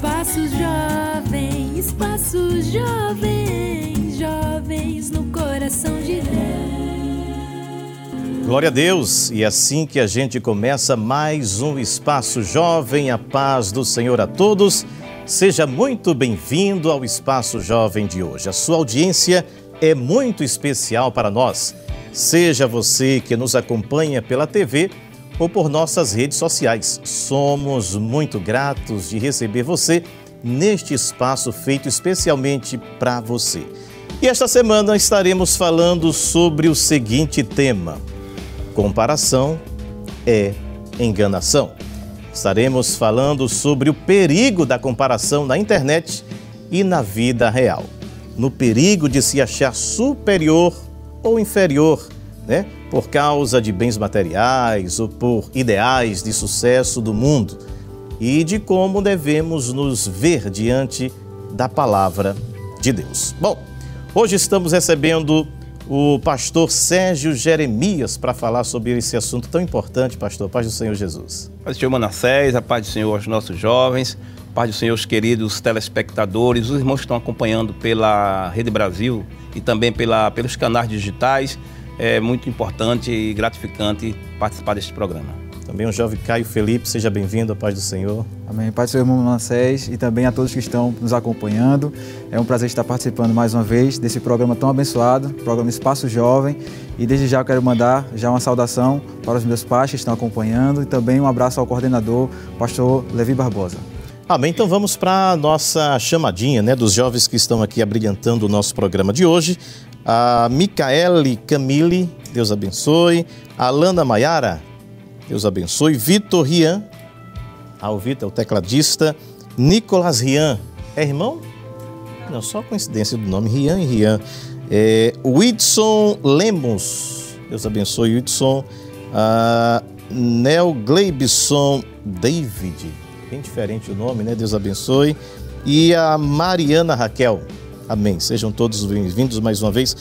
Espaço Jovem, Espaço Jovem, jovens no coração de Deus. Glória a Deus! E assim que a gente começa mais um Espaço Jovem, a paz do Senhor a todos. Seja muito bem-vindo ao Espaço Jovem de hoje. A sua audiência é muito especial para nós. Seja você que nos acompanha pela TV ou por nossas redes sociais. Somos muito gratos de receber você neste espaço feito especialmente para você. E esta semana estaremos falando sobre o seguinte tema: comparação é enganação. Estaremos falando sobre o perigo da comparação na internet e na vida real. No perigo de se achar superior ou inferior, né? Por causa de bens materiais ou por ideais de sucesso do mundo e de como devemos nos ver diante da palavra de Deus. Bom, hoje estamos recebendo o pastor Sérgio Jeremias para falar sobre esse assunto tão importante, pastor. Paz do Senhor Jesus. Paz do Senhor Manassés, a paz do Senhor aos nossos jovens, paz do Senhor aos queridos telespectadores, os irmãos que estão acompanhando pela Rede Brasil e também pela, pelos canais digitais. É muito importante e gratificante participar deste programa. Também o jovem Caio Felipe, seja bem-vindo, a paz do Senhor. Amém. Pai do Senhor, irmão Manassés e também a todos que estão nos acompanhando. É um prazer estar participando mais uma vez desse programa tão abençoado, programa Espaço Jovem. E desde já eu quero mandar já uma saudação para os meus pais que estão acompanhando e também um abraço ao coordenador, pastor Levi Barbosa. Amém. Então vamos para a nossa chamadinha, né, dos jovens que estão aqui abrilhantando o nosso programa de hoje. A Micaele Camille, Deus abençoe. A Alana Maiara, Deus abençoe. Vitor Rian. Ah, o Vitor é o tecladista. Nicolas Rian. É irmão? Não, só coincidência do nome. Rian e Rian. É, Whitson Lemos. Deus abençoe, Whitson. Ah, Nel Gleibson David. Bem diferente o nome, né? Deus abençoe. E a Mariana Raquel. Amém. Sejam todos bem-vindos mais uma vez.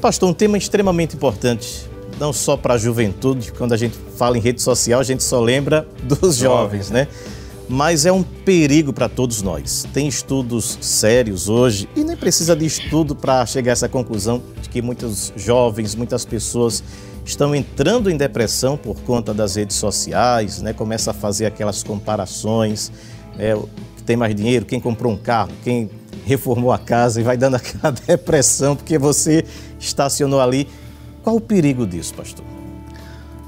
Pastor, um tema extremamente importante não só para a juventude, quando a gente fala em rede social, a gente só lembra dos jovens, né? Mas é um perigo para todos nós. Tem estudos sérios hoje e nem precisa de estudo para chegar a essa conclusão de que muitos jovens, muitas pessoas estão entrando em depressão por conta das redes sociais, né? Começa a fazer aquelas comparações? Quem tem mais dinheiro, quem comprou um carro, quem reformou a casa e vai dando aquela depressão porque você estacionou ali qual o perigo disso, pastor?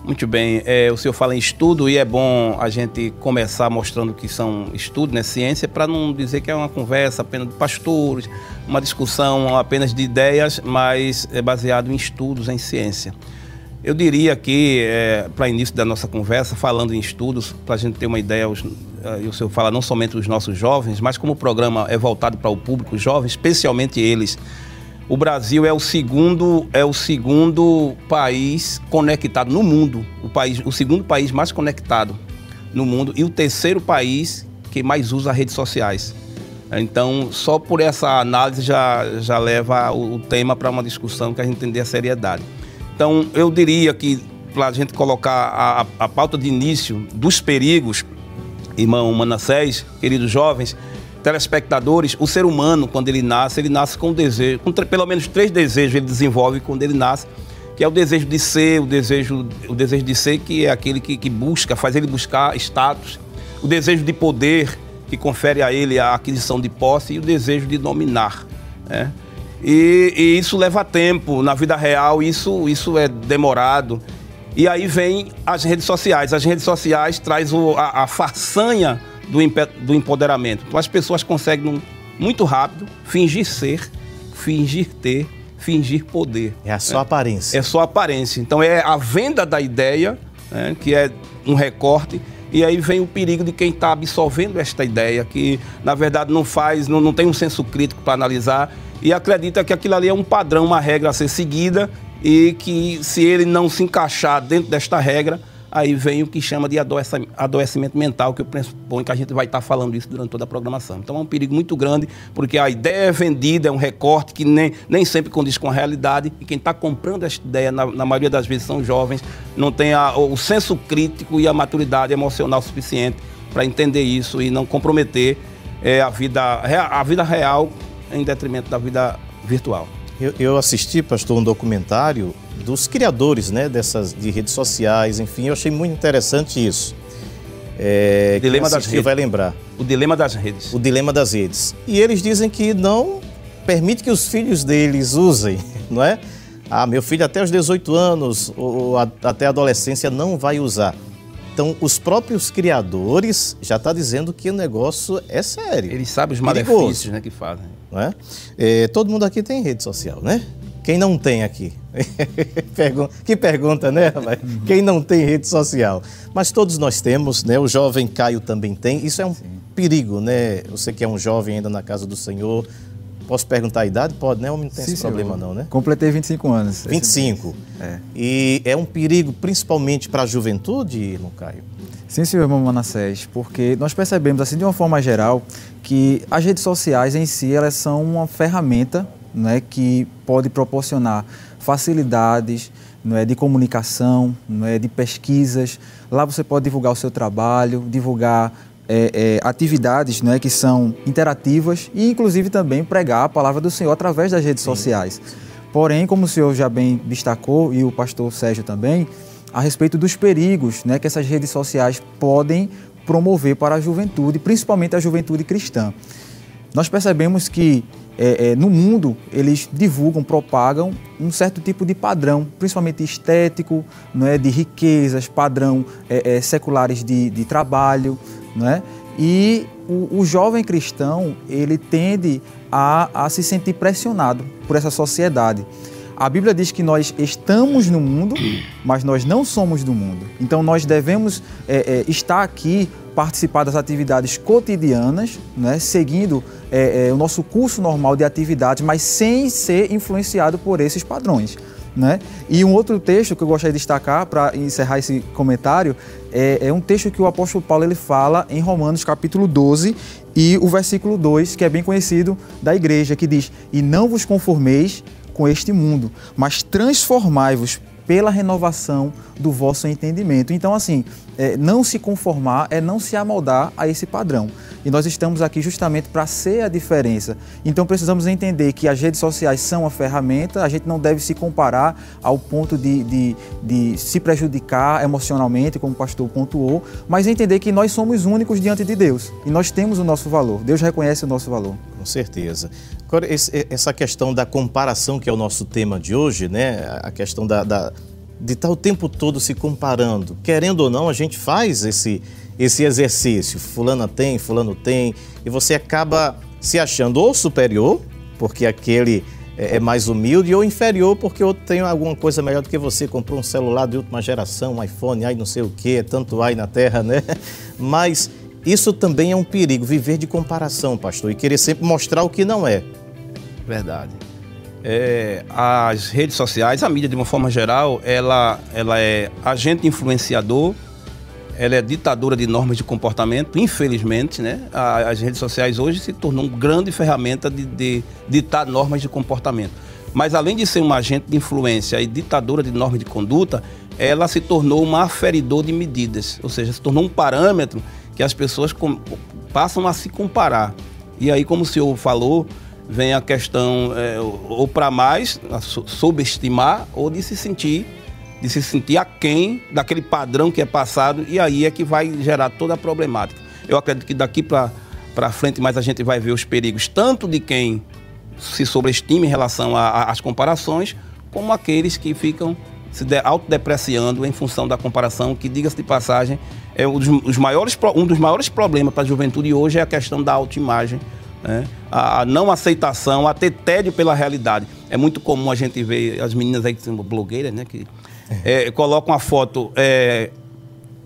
Muito bem, é, o senhor fala em estudo e é bom a gente começar mostrando que são estudos, né, ciência, para não dizer que é uma conversa apenas de pastores, uma discussão apenas de ideias, mas é baseado em estudos, em ciência. Eu diria que, é, para início da nossa conversa, falando em estudos, para a gente ter uma ideia, os, é, o senhor fala não somente os nossos jovens, mas como o programa é voltado para o público jovem, especialmente eles o Brasil é o segundo é o segundo país conectado no mundo, o país o segundo país mais conectado no mundo e o terceiro país que mais usa redes sociais. Então, só por essa análise já, já leva o, o tema para uma discussão que a gente entender a seriedade. Então, eu diria que para a gente colocar a, a pauta de início dos perigos, irmão Manassés, queridos jovens, telespectadores, o ser humano, quando ele nasce, ele nasce com um desejo, com pelo menos três desejos ele desenvolve quando ele nasce, que é o desejo de ser, o desejo, o desejo de ser que é aquele que, que busca, faz ele buscar status, o desejo de poder, que confere a ele a aquisição de posse, e o desejo de dominar. Né? E, e, isso leva tempo, na vida real isso, isso é demorado. E aí vem as redes sociais. As redes sociais traz o, a, a façanha do, do empoderamento. Então as pessoas conseguem muito rápido fingir ser, fingir ter, fingir poder. É só é. aparência. É só aparência. Então é a venda da ideia, né, que é um recorte, e aí vem o perigo de quem está absorvendo esta ideia, que na verdade não faz, não, não tem um senso crítico para analisar e acredita que aquilo ali é um padrão, uma regra a ser seguida e que se ele não se encaixar dentro desta regra, aí vem o que chama de adoecimento mental, que eu pressuponho que a gente vai estar falando isso durante toda a programação. Então é um perigo muito grande, porque a ideia é vendida, é um recorte que nem, nem sempre condiz com a realidade, e quem está comprando essa ideia, na, na, maioria das vezes, são jovens, não tem a, o senso crítico e a maturidade emocional suficiente para entender isso e não comprometer é, a, vida, a vida real em detrimento da vida virtual. Eu, eu, assisti, pastor, um documentário dos criadores né, dessas de redes sociais, enfim, eu achei muito interessante isso. É, o dilema das redes. vai lembrar. O dilema das redes. O dilema das redes. E eles dizem que não permite que os filhos deles usem, não é? Ah, meu filho até os 18 anos ou até a adolescência não vai usar. Então, os próprios criadores já estão tá dizendo que o negócio é sério. Eles sabem os malefícios né, que fazem. É? É, todo mundo aqui tem rede social, né? Quem não tem aqui? que pergunta, né? Uhum. Quem não tem rede social? Mas todos nós temos, né? O jovem Caio também tem. Isso é um Sim. perigo, né? Você que é um jovem ainda na casa do Senhor. Posso perguntar a idade? Pode, né? Homem não tem Sim, esse problema, não, né? Completei 25 anos. 25. É. E é um perigo principalmente para a juventude, irmão Caio? Sim, senhor irmão Manassés, porque nós percebemos, assim, de uma forma geral, que as redes sociais em si, elas são uma ferramenta né, que pode proporcionar facilidades é, de comunicação, é, de pesquisas. Lá você pode divulgar o seu trabalho, divulgar é, é, atividades é, que são interativas e, inclusive, também pregar a palavra do Senhor através das redes Sim. sociais. Porém, como o senhor já bem destacou, e o pastor Sérgio também, a respeito dos perigos né, que essas redes sociais podem promover para a juventude, principalmente a juventude cristã. Nós percebemos que é, é, no mundo eles divulgam, propagam um certo tipo de padrão, principalmente estético, não é, de riquezas, padrão é, é seculares de, de trabalho, não é? E o, o, jovem cristão ele tende a, a se sentir pressionado por essa sociedade. A Bíblia diz que nós estamos no mundo, mas nós não somos do mundo. Então nós devemos é, é, estar aqui, participar das atividades cotidianas, né, seguindo é, é o nosso curso normal de atividades, mas sem ser influenciado por esses padrões. Né? E um outro texto que eu gostaria de destacar para encerrar esse comentário é, é, um texto que o apóstolo Paulo ele fala em Romanos capítulo 12 e o versículo 2, que é bem conhecido da igreja, que diz: E não vos conformeis com este mundo, mas transformai-vos pela renovação do vosso entendimento. Então, assim, é, não se conformar é não se amoldar a esse padrão. E nós estamos aqui justamente para ser a diferença. Então, precisamos entender que as redes sociais são uma ferramenta, a gente não deve se comparar ao ponto de, de, de se prejudicar emocionalmente, como o pastor pontuou, mas entender que nós somos únicos diante de Deus e nós temos o nosso valor. Deus reconhece o nosso valor. Com certeza. Agora, essa questão da comparação, que é o nosso tema de hoje, né? A questão da, da de estar o tempo todo se comparando. Querendo ou não, a gente faz esse, esse exercício. Fulano tem, fulano tem, e você acaba se achando ou superior, porque aquele é, é mais humilde, ou inferior, porque outro tem alguma coisa melhor do que você, comprou um celular de última geração, um iPhone, aí não sei o que, é tanto ai na terra, né? Mas isso também é um perigo, viver de comparação, pastor, e querer sempre mostrar o que não é. Verdade. É, as redes sociais, a mídia de uma forma geral, ela, ela é agente influenciador, ela é ditadora de normas de comportamento, infelizmente, né? As redes sociais hoje se tornam uma grande ferramenta de, de ditar normas de comportamento. Mas além de ser um agente de influência e ditadora de normas de conduta, ela se tornou um aferidor de medidas, ou seja, se tornou um parâmetro que as pessoas passam a se comparar. E aí, como o senhor falou, vem a questão é, ou para mais subestimar ou de se sentir de se sentir aquém daquele padrão que é passado e aí é que vai gerar toda a problemática. Eu acredito que daqui para frente mais a gente vai ver os perigos tanto de quem se sobreestima em relação às comparações, como aqueles que ficam se autodepreciando em função da comparação, que, diga-se de passagem, é um dos, maiores, um dos maiores problemas para a juventude hoje é a questão da autoimagem né? a, não aceitação, a ter tédio pela realidade. É muito comum a gente ver as meninas aí que são blogueiras, né? Que é, colocam a foto. É,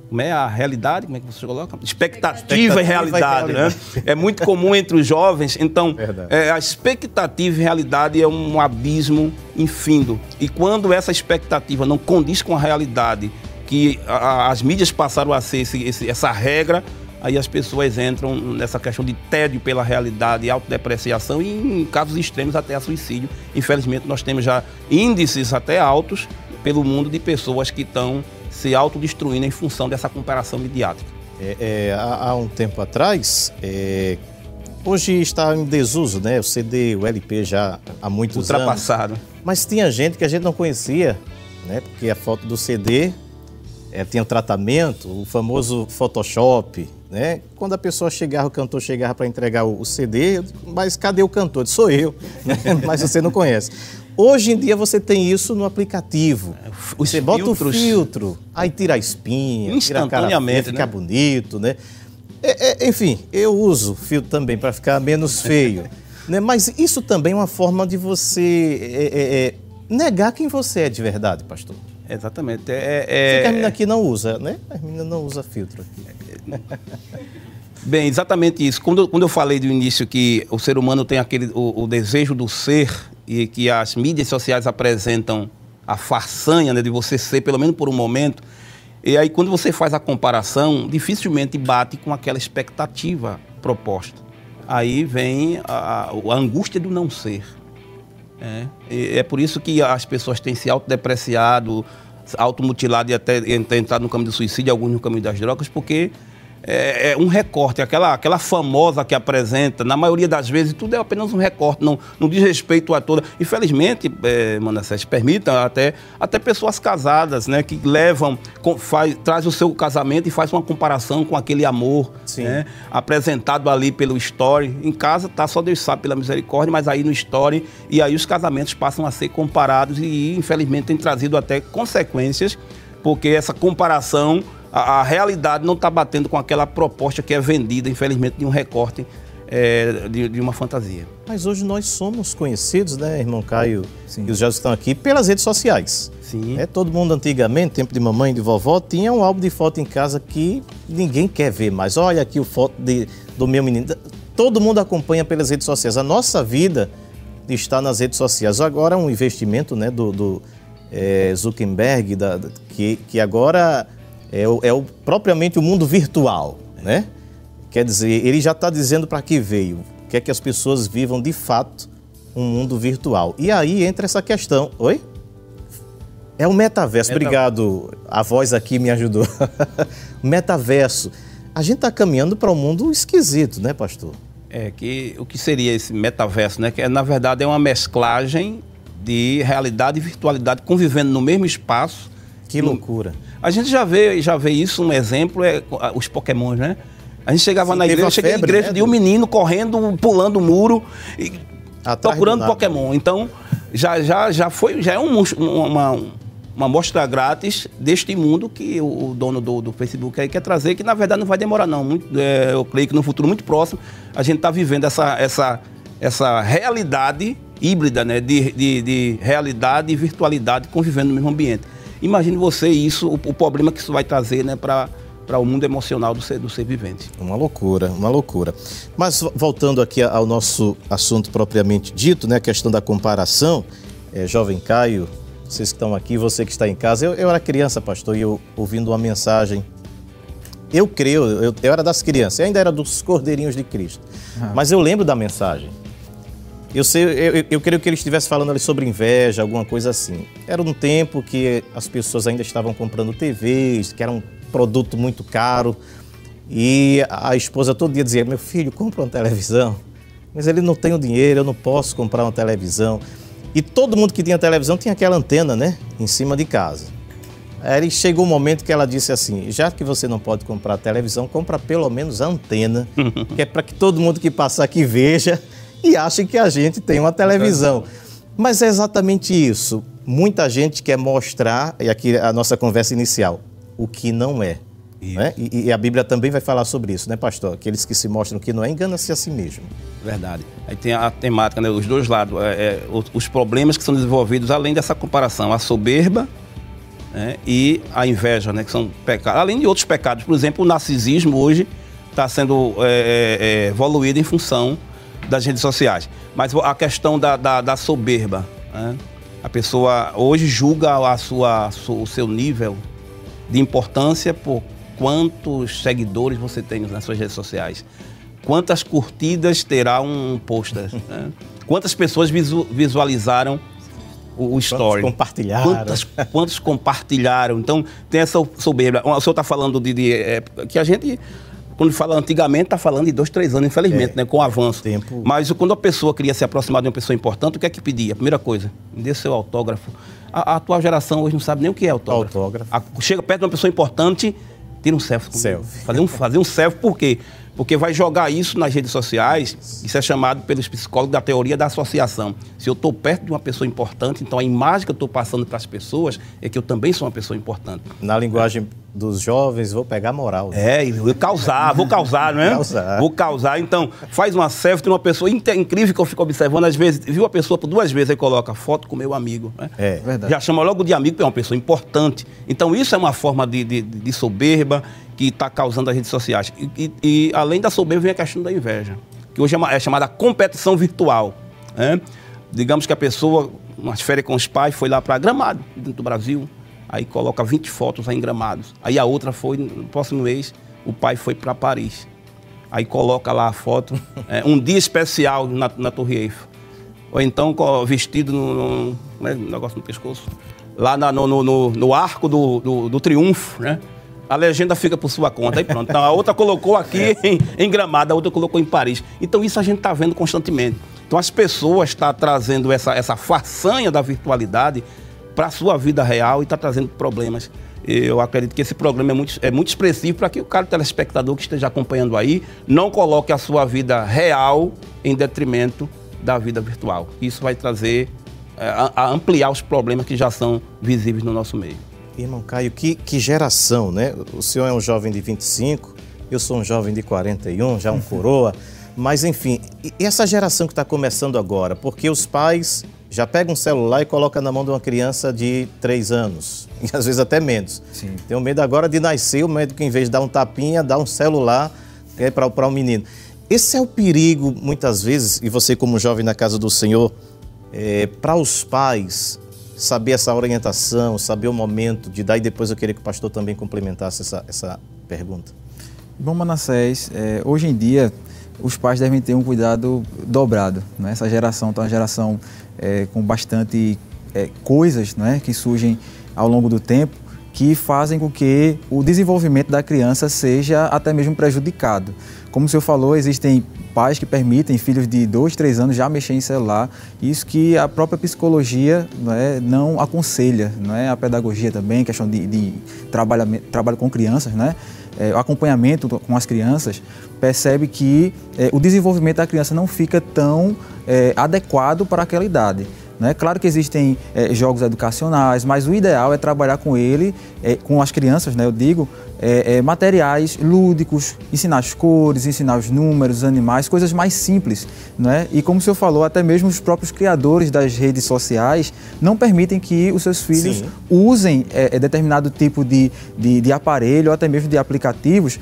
como é a realidade? Como é que você coloca? Expectativa, expectativa e realidade, né? É muito comum entre os jovens. Então, é, a expectativa e realidade é um abismo infindo. E quando essa expectativa não condiz com a realidade, que a, as mídias passaram a ser esse, esse, essa regra, aí as pessoas entram nessa questão de tédio pela realidade, autodepreciação e, em casos extremos, até a suicídio. Infelizmente, nós temos já índices até altos pelo mundo de pessoas que estão se autodestruindo em função dessa comparação midiática. É, é, há, há, um tempo atrás, é, hoje está em desuso, né? O CD, o LP já há muitos Ultrapassado. anos. Mas tinha gente que a gente não conhecia, né? Porque a foto do CD é, tinha tratamento, o famoso Photoshop, né? Quando a pessoa chegava, o cantor chegava para entregar o, o CD, mas cadê o cantor? Eu disse, Sou eu, né? mas você não conhece. Hoje em dia você tem isso no aplicativo. Os você bota o filtros. filtro, aí tira a espinha, tira a cara Instantaneamente, fica né? bonito, né? É, é, enfim, eu uso filtro também para ficar menos feio. né? Mas isso também é uma forma de você é, é, é, negar quem você é de verdade, pastor. Exatamente. É, Você é- que a menina aqui não usa, né? A menina não usa filtro aqui. Bem, exatamente isso. Quando, eu- quando eu falei do início que o ser humano tem aquele o, o desejo do ser e que as mídias sociais apresentam a façanha né, de você ser, pelo menos por um momento, e aí quando você faz a comparação, dificilmente bate com aquela expectativa proposta. Aí vem a- a angústia do não ser. É, E é por isso que as pessoas têm se autodepreciado, automutilado e até entrado no caminho do suicídio, alguns no caminho das drogas, porque é, é um recorte, aquela, aquela famosa que apresenta, na maioria das vezes, tudo é apenas um recorte, não, não diz respeito a toda. Infelizmente, é, Manassés, permita até, até pessoas casadas, né, que levam, com, faz, traz o seu casamento e faz uma comparação com aquele amor, Sim. né, apresentado ali pelo story. Em casa tá só Deus sabe pela misericórdia, mas aí no story e aí os casamentos passam a ser comparados e infelizmente tem trazido até consequências, porque essa comparação, a, a realidade não está batendo com aquela proposta que é vendida, infelizmente, de um recorte é, de, de uma fantasia. Mas hoje nós somos conhecidos, né, irmão Caio Sim. e os que estão aqui, pelas redes sociais. Sim. É, todo mundo antigamente, tempo de mamãe e de vovó, tinha um álbum de foto em casa que ninguém quer ver mais. Olha aqui o foto de- do meu menino. Todo mundo acompanha pelas redes sociais. A nossa vida está nas redes sociais. Agora um investimento né, do, do, eh, Zuckerberg, da- que, que agora é, o, é o- propriamente o mundo virtual. Né? Quer dizer, ele já está dizendo para que veio. Quer que as pessoas vivam de fato um mundo virtual. E aí entra essa questão. Oi? É o metaverso. Meta- Obrigado. A voz aqui me ajudou. metaverso. A gente está caminhando para um mundo esquisito, né, pastor? É que o que seria esse metaverso, né? Que é, na verdade é uma mesclagem de realidade e virtualidade convivendo no mesmo espaço. Que loucura. A gente já vê, já vê isso, um exemplo é os Pokémons, né? A gente chegava Sim, na igreja, cheguei na igreja né, de um menino correndo, pulando o muro, e Atrás procurando. Pokémon. Então, já, já, já foi, já é um, uma, uma amostra grátis deste mundo que o, o dono do, do Facebook aí quer trazer, que na verdade não vai demorar não. Muito, é, eu creio que no futuro muito próximo a gente está vivendo essa, essa, essa realidade híbrida, né? De, de, de realidade e virtualidade convivendo no mesmo ambiente. Imagine você isso, o, o problema que isso vai trazer né, para o mundo emocional do ser, do ser vivente. Uma loucura, uma loucura. Mas vo- voltando aqui ao nosso assunto propriamente dito, né, a questão da comparação, é, jovem Caio, vocês que estão aqui, você que está em casa, eu, eu era criança, pastor, e eu ouvindo uma mensagem. Eu creio, eu, eu era das crianças, eu ainda era dos cordeirinhos de Cristo. Mas eu lembro da mensagem. Eu, sei, eu, eu- creio que ele estivesse falando ali sobre inveja, alguma coisa assim. Era um tempo que as pessoas ainda estavam comprando TVs, que era um produto muito caro. E a esposa todo dia dizia: Meu filho, compra uma televisão. Mas ele não tem o dinheiro, eu não posso comprar uma televisão. E todo mundo que tinha televisão tinha aquela antena, né? Em cima de casa. Aí chegou um momento que ela disse assim: já que você não pode comprar televisão, compra pelo menos a antena, que é para que todo mundo que passar aqui veja e ache que a gente tem uma televisão. Mas é exatamente isso. Muita gente quer mostrar, e aqui a nossa conversa inicial, o que não é. né? E, e a Bíblia também vai falar sobre isso, né, pastor? Aqueles que se mostram que não é, engana-se a si mesmo. Verdade. Aí tem a temática, né, os dois lados, é, é, os, os problemas que são desenvolvidos além dessa comparação, a soberba né, e a inveja, né, que são pecados, além de outros pecados. Por exemplo, o narcisismo hoje está sendo é, é, é, evoluído em função das redes sociais. Mas a questão da, da, da soberba, né, a pessoa hoje julga a sua, o seu nível de importância por quantos seguidores você tem nas suas redes sociais. Quantas curtidas terá um poster? né? Quantas pessoas visu- visualizaram o, o story? compartilharam? Quantas, quantos compartilharam? Então, tem essa soberba. O senhor está falando de, de, é, que a gente quando fala antigamente, está falando de dois, três anos, infelizmente, É, né, com o avanço. tempo. Mas quando a pessoa queria se aproximar de uma pessoa importante, o que é que pedia? Primeira coisa, me dê seu autógrafo. A, a atual geração hoje não sabe nem o que é autógrafo. Autógrafo. A- chega perto de uma pessoa importante, tira um selfie. Selfie. Fazer um, fazer um selfie, por quê? Porque vai jogar isso nas redes sociais, isso é chamado pelos psicólogos da teoria da associação. Se eu estou perto de uma pessoa importante, então a imagem que eu estou passando para as pessoas é que eu também sou uma pessoa importante. Na linguagem dos jovens, vou pegar moral. É, eu vou causar, vou causar, não é? Causar. Vou causar. Então, faz uma selfie de uma pessoa inte- incrível que eu fico observando, às vezes, viu a pessoa por duas vezes, aí coloca foto com meu amigo. Né? É. Verdade. Já chama logo de amigo, porque é uma pessoa importante. Então, isso é uma forma de, de- de soberba que está causando as redes sociais. E, e- e, além da soberba, vem a questão da inveja, que hoje é, uma- é chamada competição virtual. né? Digamos que a pessoa, umas férias com os pais, foi lá para Gramado, dentro do Brasil, aí coloca 20 fotos aí em Gramados. Aí a outra foi, no próximo mês, o pai foi para Paris. Aí coloca lá a foto, é, um dia especial na, na Torre Eiffel. Ou então vestido no, no é, um negócio no pescoço, lá na- no, no, no- no arco do, do, do triunfo, né? A legenda fica por sua conta, aí pronto. Então a outra colocou aqui em, em Gramado, a outra colocou em Paris. Então isso a gente está vendo constantemente. Então as pessoas estão trazendo essa, essa façanha da virtualidade para a sua vida real e está trazendo problemas. Eu acredito que esse programa é muito, é muito expressivo para que o cara telespectador que esteja acompanhando aí não coloque a sua vida real em detrimento da vida virtual. Isso vai trazer, é, a, a ampliar os problemas que já são visíveis no nosso meio. Irmão Caio, que, que geração, né? O senhor é um jovem de 25, eu sou um jovem de 41, já um coroa. Mas, enfim, e essa geração que está começando agora? Porque os pais já pegam um celular e colocam na mão de uma criança de 3 anos, e às vezes até menos. Sim. Tenho medo agora de nascer, o médico, em vez de dar um tapinha, dá um celular é, para o menino. Esse é o perigo, muitas vezes, e você, como jovem na casa do Senhor, para os pais saber essa orientação, saber o momento de dar, e depois eu queria que o pastor também complementasse essa, essa pergunta. Bom, Manassés, é, hoje em dia os pais devem ter um cuidado dobrado. Né? Essa geração está uma geração é, com bastante é, coisas né, que surgem ao longo do tempo que fazem com que o desenvolvimento da criança seja até mesmo prejudicado. Como o senhor falou, existem pais que permitem filhos de 2, 3 anos já mexer em celular, isso que a própria psicologia não, é, não aconselha, não é? a pedagogia também, questão de, de trabalho, trabalho com crianças, né? É, o acompanhamento com as crianças, percebe que é, o desenvolvimento da criança não fica tão é, adequado para aquela idade. Né? Claro que existem é, jogos educacionais, mas o ideal é trabalhar com ele, é, com as crianças, né, eu digo, é, é, materiais lúdicos, ensinar as cores, ensinar os números, os animais, coisas mais simples. Né? E como o senhor falou, até mesmo os próprios criadores das redes sociais não permitem que os seus filhos Sim. usem é, é, determinado tipo de, de, de aparelho ou até mesmo de aplicativos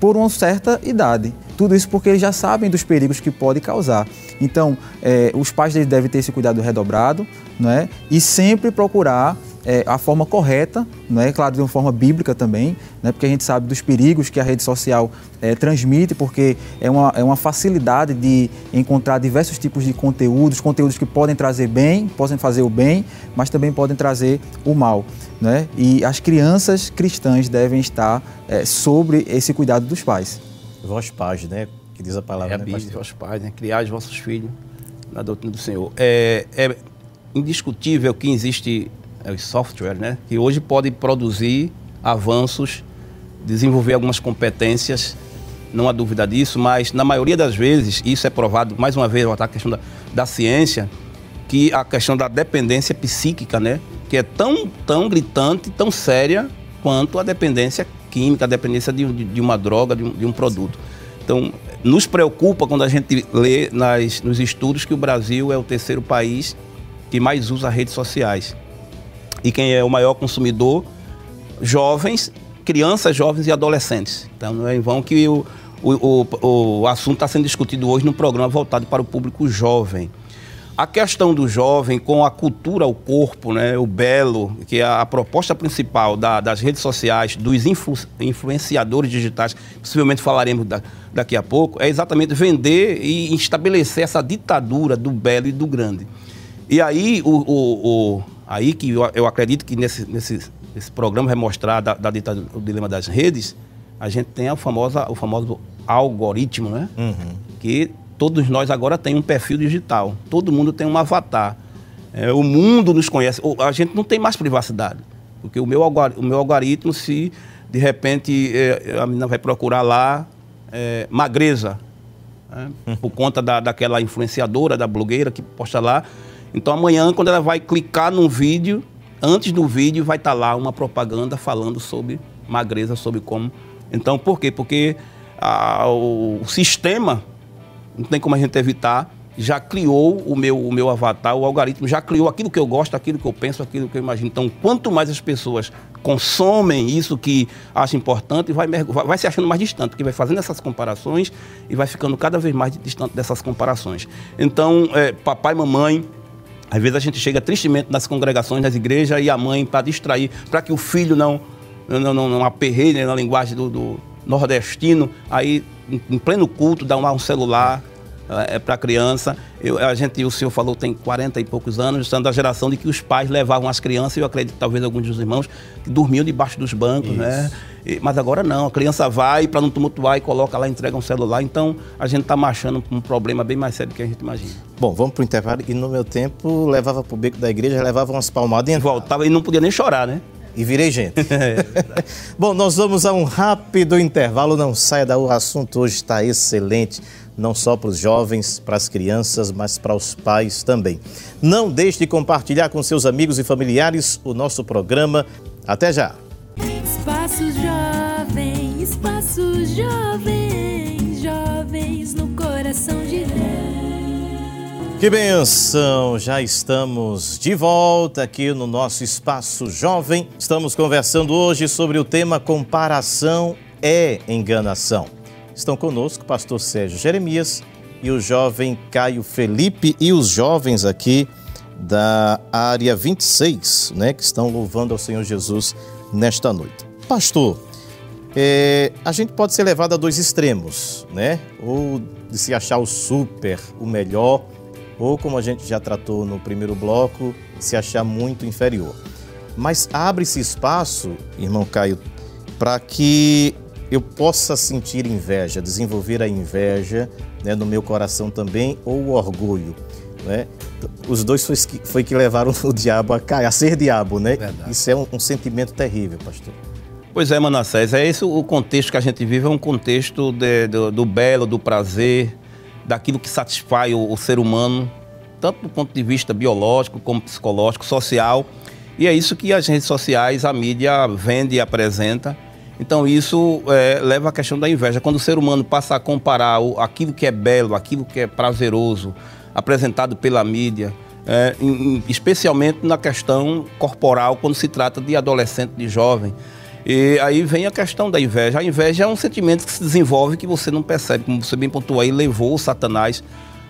por uma certa idade. Tudo isso porque eles já sabem dos perigos que pode causar. Então, eh, os pais devem ter esse cuidado redobrado né? e sempre procurar eh, a forma correta, né? claro, de uma forma bíblica também, né? porque a gente sabe dos perigos que a rede social eh, transmite, porque é uma, é uma facilidade de encontrar diversos tipos de conteúdos, conteúdos que podem trazer bem, podem fazer o bem, mas também podem trazer o mal. Né? E as crianças cristãs devem estar eh, sobre esse cuidado dos pais. Voz paz, né? Que diz a palavra, É a né, Bíblia, aos pais, né? Criar os vossos filhos na doutrina do Senhor. É, é indiscutível que existe é, os software, né? Que hoje pode produzir avanços, desenvolver algumas competências, não há dúvida disso, mas na maioria das vezes, isso é provado, mais uma vez, à questão da, da ciência, que a questão da dependência psíquica, né? Que é tão, tão gritante, tão séria quanto a dependência química, a dependência de, de- de uma droga, de um, de um produto. Então, nos preocupa quando a gente lê nas, nos estudos que o Brasil é o terceiro país que mais usa redes sociais. E quem é o maior consumidor? Jovens, crianças, jovens e adolescentes. Então, não é em vão que o, o, o, o assunto está sendo discutido hoje no programa voltado para o público jovem. A questão do jovem com a cultura ao corpo, né, o belo, que é a proposta principal da- das redes sociais, dos influ- influenciadores digitais, possivelmente falaremos da- daqui a pouco, é exatamente vender e estabelecer essa ditadura do belo e do grande. E aí, o, o- o- aí que eu, eu acredito que nesse, nesse, nesse programa vai mostrar da, da ditadura, o dilema das redes, a gente tem a famosa, o famoso algoritmo, né? Que todos nós agora tem um perfil digital. Todo mundo tem um avatar. É, o mundo nos conhece. A gente não tem mais privacidade. Porque o meu, o meu algoritmo, se de repente é, a menina vai procurar lá é, magreza, né? por conta da, daquela influenciadora, da blogueira que posta lá. Então amanhã, quando ela vai clicar num vídeo, antes do vídeo vai estar lá uma propaganda falando sobre magreza, sobre como. Então, por quê? Porque ah, o, sistema, não tem como a gente evitar, já criou o meu, o meu avatar, o algoritmo já criou aquilo que eu gosto, aquilo que eu penso, aquilo que eu imagino. Então, quanto mais as pessoas consomem isso que acham importante, vai, vai, vai se achando mais distante, porque vai fazendo essas comparações e vai ficando cada vez mais distante dessas comparações. Então, é, papai mamãe, às vezes a gente chega tristemente nas congregações, nas igrejas, e a mãe, para distrair, para que o filho não, não, não, não aperreie né, na linguagem do, do nordestino, aí em, pleno culto dá um celular é, para a criança. Eu, a gente, o senhor falou, tem 40 e poucos anos, sendo da geração de que os pais levavam as crianças, eu acredito talvez alguns dos irmãos, que dormiam debaixo dos bancos, né? E- mas agora não, a criança vai para não tumultuar e coloca lá, entrega um celular. Então a gente está marchando um problema bem mais sério do que a gente imagina. Bom, vamos para o intervalo. E no meu tempo, levava para o beco da igreja, levava umas palmadas e E entrava. voltava e não podia nem chorar, né? E virei gente. Bom, nós vamos a um rápido intervalo. Não saia daí, o assunto hoje está excelente. Não só para os jovens, para as crianças, mas para os pais também. Não deixe de compartilhar com seus amigos e familiares o nosso programa. Até já! Espaço Jovem, Espaço Jovem, jovens no coração. Que benção! Já estamos de volta aqui no nosso Espaço Jovem. Estamos conversando hoje sobre o tema Comparação é Enganação. Estão conosco o pastor Sérgio Jeremias e o jovem Caio Felipe e os jovens aqui da área 26, né, que estão louvando ao Senhor Jesus nesta noite. Pastor, é, a gente pode ser levado a dois extremos, né? Ou de se achar o super, o melhor, ou como a gente já tratou no primeiro bloco, se achar muito inferior. Mas abre-se espaço, irmão Caio, para que eu possa sentir inveja, desenvolver a inveja né, no meu coração também, ou o orgulho. Né? Os dois foi que, foi que levaram o diabo a cair, a ser diabo, né? Verdade. Isso é um, um sentimento terrível, pastor. Pois é, Manassés, é esse o contexto que a gente vive, é um contexto de- do, do belo, do prazer, daquilo que satisfaz o, o ser humano, tanto do ponto de vista biológico, como psicológico, social. E é isso que as redes sociais, a mídia vende e apresenta. Então isso é, leva à questão da inveja. Quando o ser humano passa a comparar o- aquilo que é belo, aquilo que é prazeroso, apresentado pela mídia, é, em- especialmente na questão corporal, quando se trata de adolescente, de jovem. E aí vem a questão da inveja. A inveja é um sentimento que se desenvolve que você não percebe, como você bem pontuou aí, levou o Satanás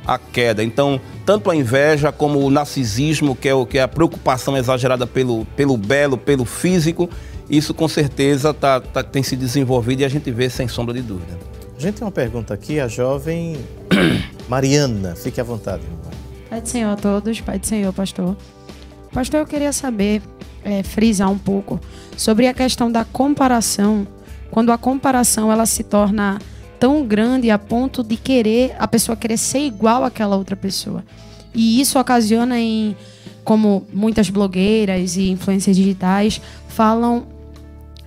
à queda. Então, tanto a inveja como o narcisismo, que é, o, que é a preocupação exagerada pelo, pelo belo, pelo físico, isso com certeza tá, tá- tem se desenvolvido e a gente vê sem sombra de dúvida. A gente tem uma pergunta aqui, a jovem Mariana. Fique à vontade, irmão. Pai do Senhor a todos, Pai do Senhor, pastor. Pastor, eu queria saber, é, frisar um pouco sobre a questão da comparação. Quando a comparação ela se torna tão grande a ponto de querer a pessoa querer ser igual àquela outra pessoa. E isso ocasiona em como muitas blogueiras e influências digitais falam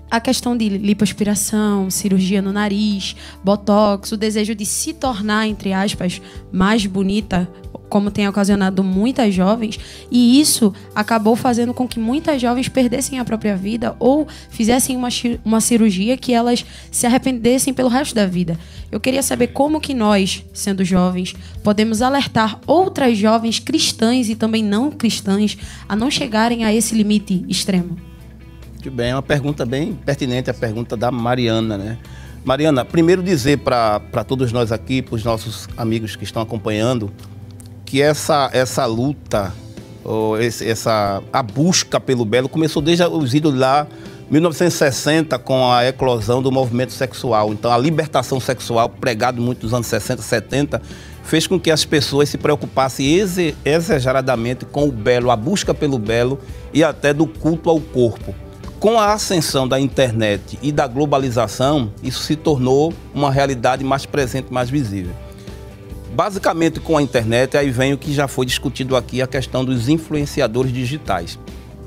a questão de lipoaspiração, cirurgia no nariz, botox, o desejo de se tornar, entre aspas, mais bonita, como tem ocasionado muitas jovens, e isso acabou fazendo com que muitas jovens perdessem a própria vida ou fizessem uma, uma cirurgia que elas se arrependessem pelo resto da vida. Eu queria saber como que nós, sendo jovens, podemos alertar outras jovens cristãs e também não cristãs a não chegarem a esse limite extremo. Muito bem, é uma pergunta bem pertinente, a pergunta da Mariana, né? Mariana, primeiro dizer para todos nós aqui, para os nossos amigos que estão acompanhando, que essa, essa luta, ou esse- essa, a busca pelo belo começou desde os idos lá, 1960, com a eclosão do movimento sexual. Então, a libertação sexual, pregado muito nos anos 60, 70, fez com que as pessoas se preocupassem exageradamente com o belo, a busca pelo belo e até do culto ao corpo. com a ascensão da internet e da globalização, isso se tornou uma realidade mais presente, mais visível. Basicamente, com a internet, aí vem o que já foi discutido aqui, a questão dos influenciadores digitais.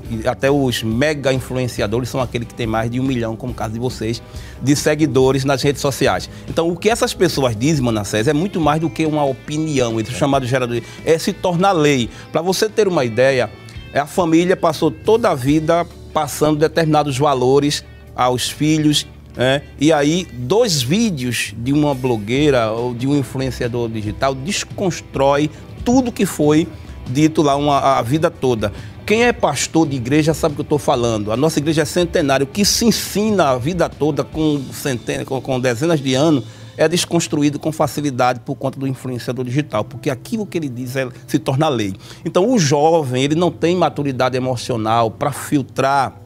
E até os mega influenciadores são aqueles que têm mais de um milhão, como o caso de vocês, de seguidores nas redes sociais. Então, o que essas pessoas dizem, Manassés, é muito mais do que uma opinião, entre os chamados geradores, é se tornar lei. Para você ter uma ideia, a família passou toda a vida passando determinados valores aos filhos. É, e aí, dois vídeos de uma blogueira ou de um influenciador digital desconstrói tudo que foi dito lá uma, a vida toda. Quem é pastor de igreja sabe o que eu estou falando. A nossa igreja é centenária. O que se ensina a vida toda com, centenas, com, com dezenas de anos é desconstruído com facilidade por conta do influenciador digital, porque aquilo que ele diz é, se torna lei. Então, o jovem ele não tem maturidade emocional para filtrar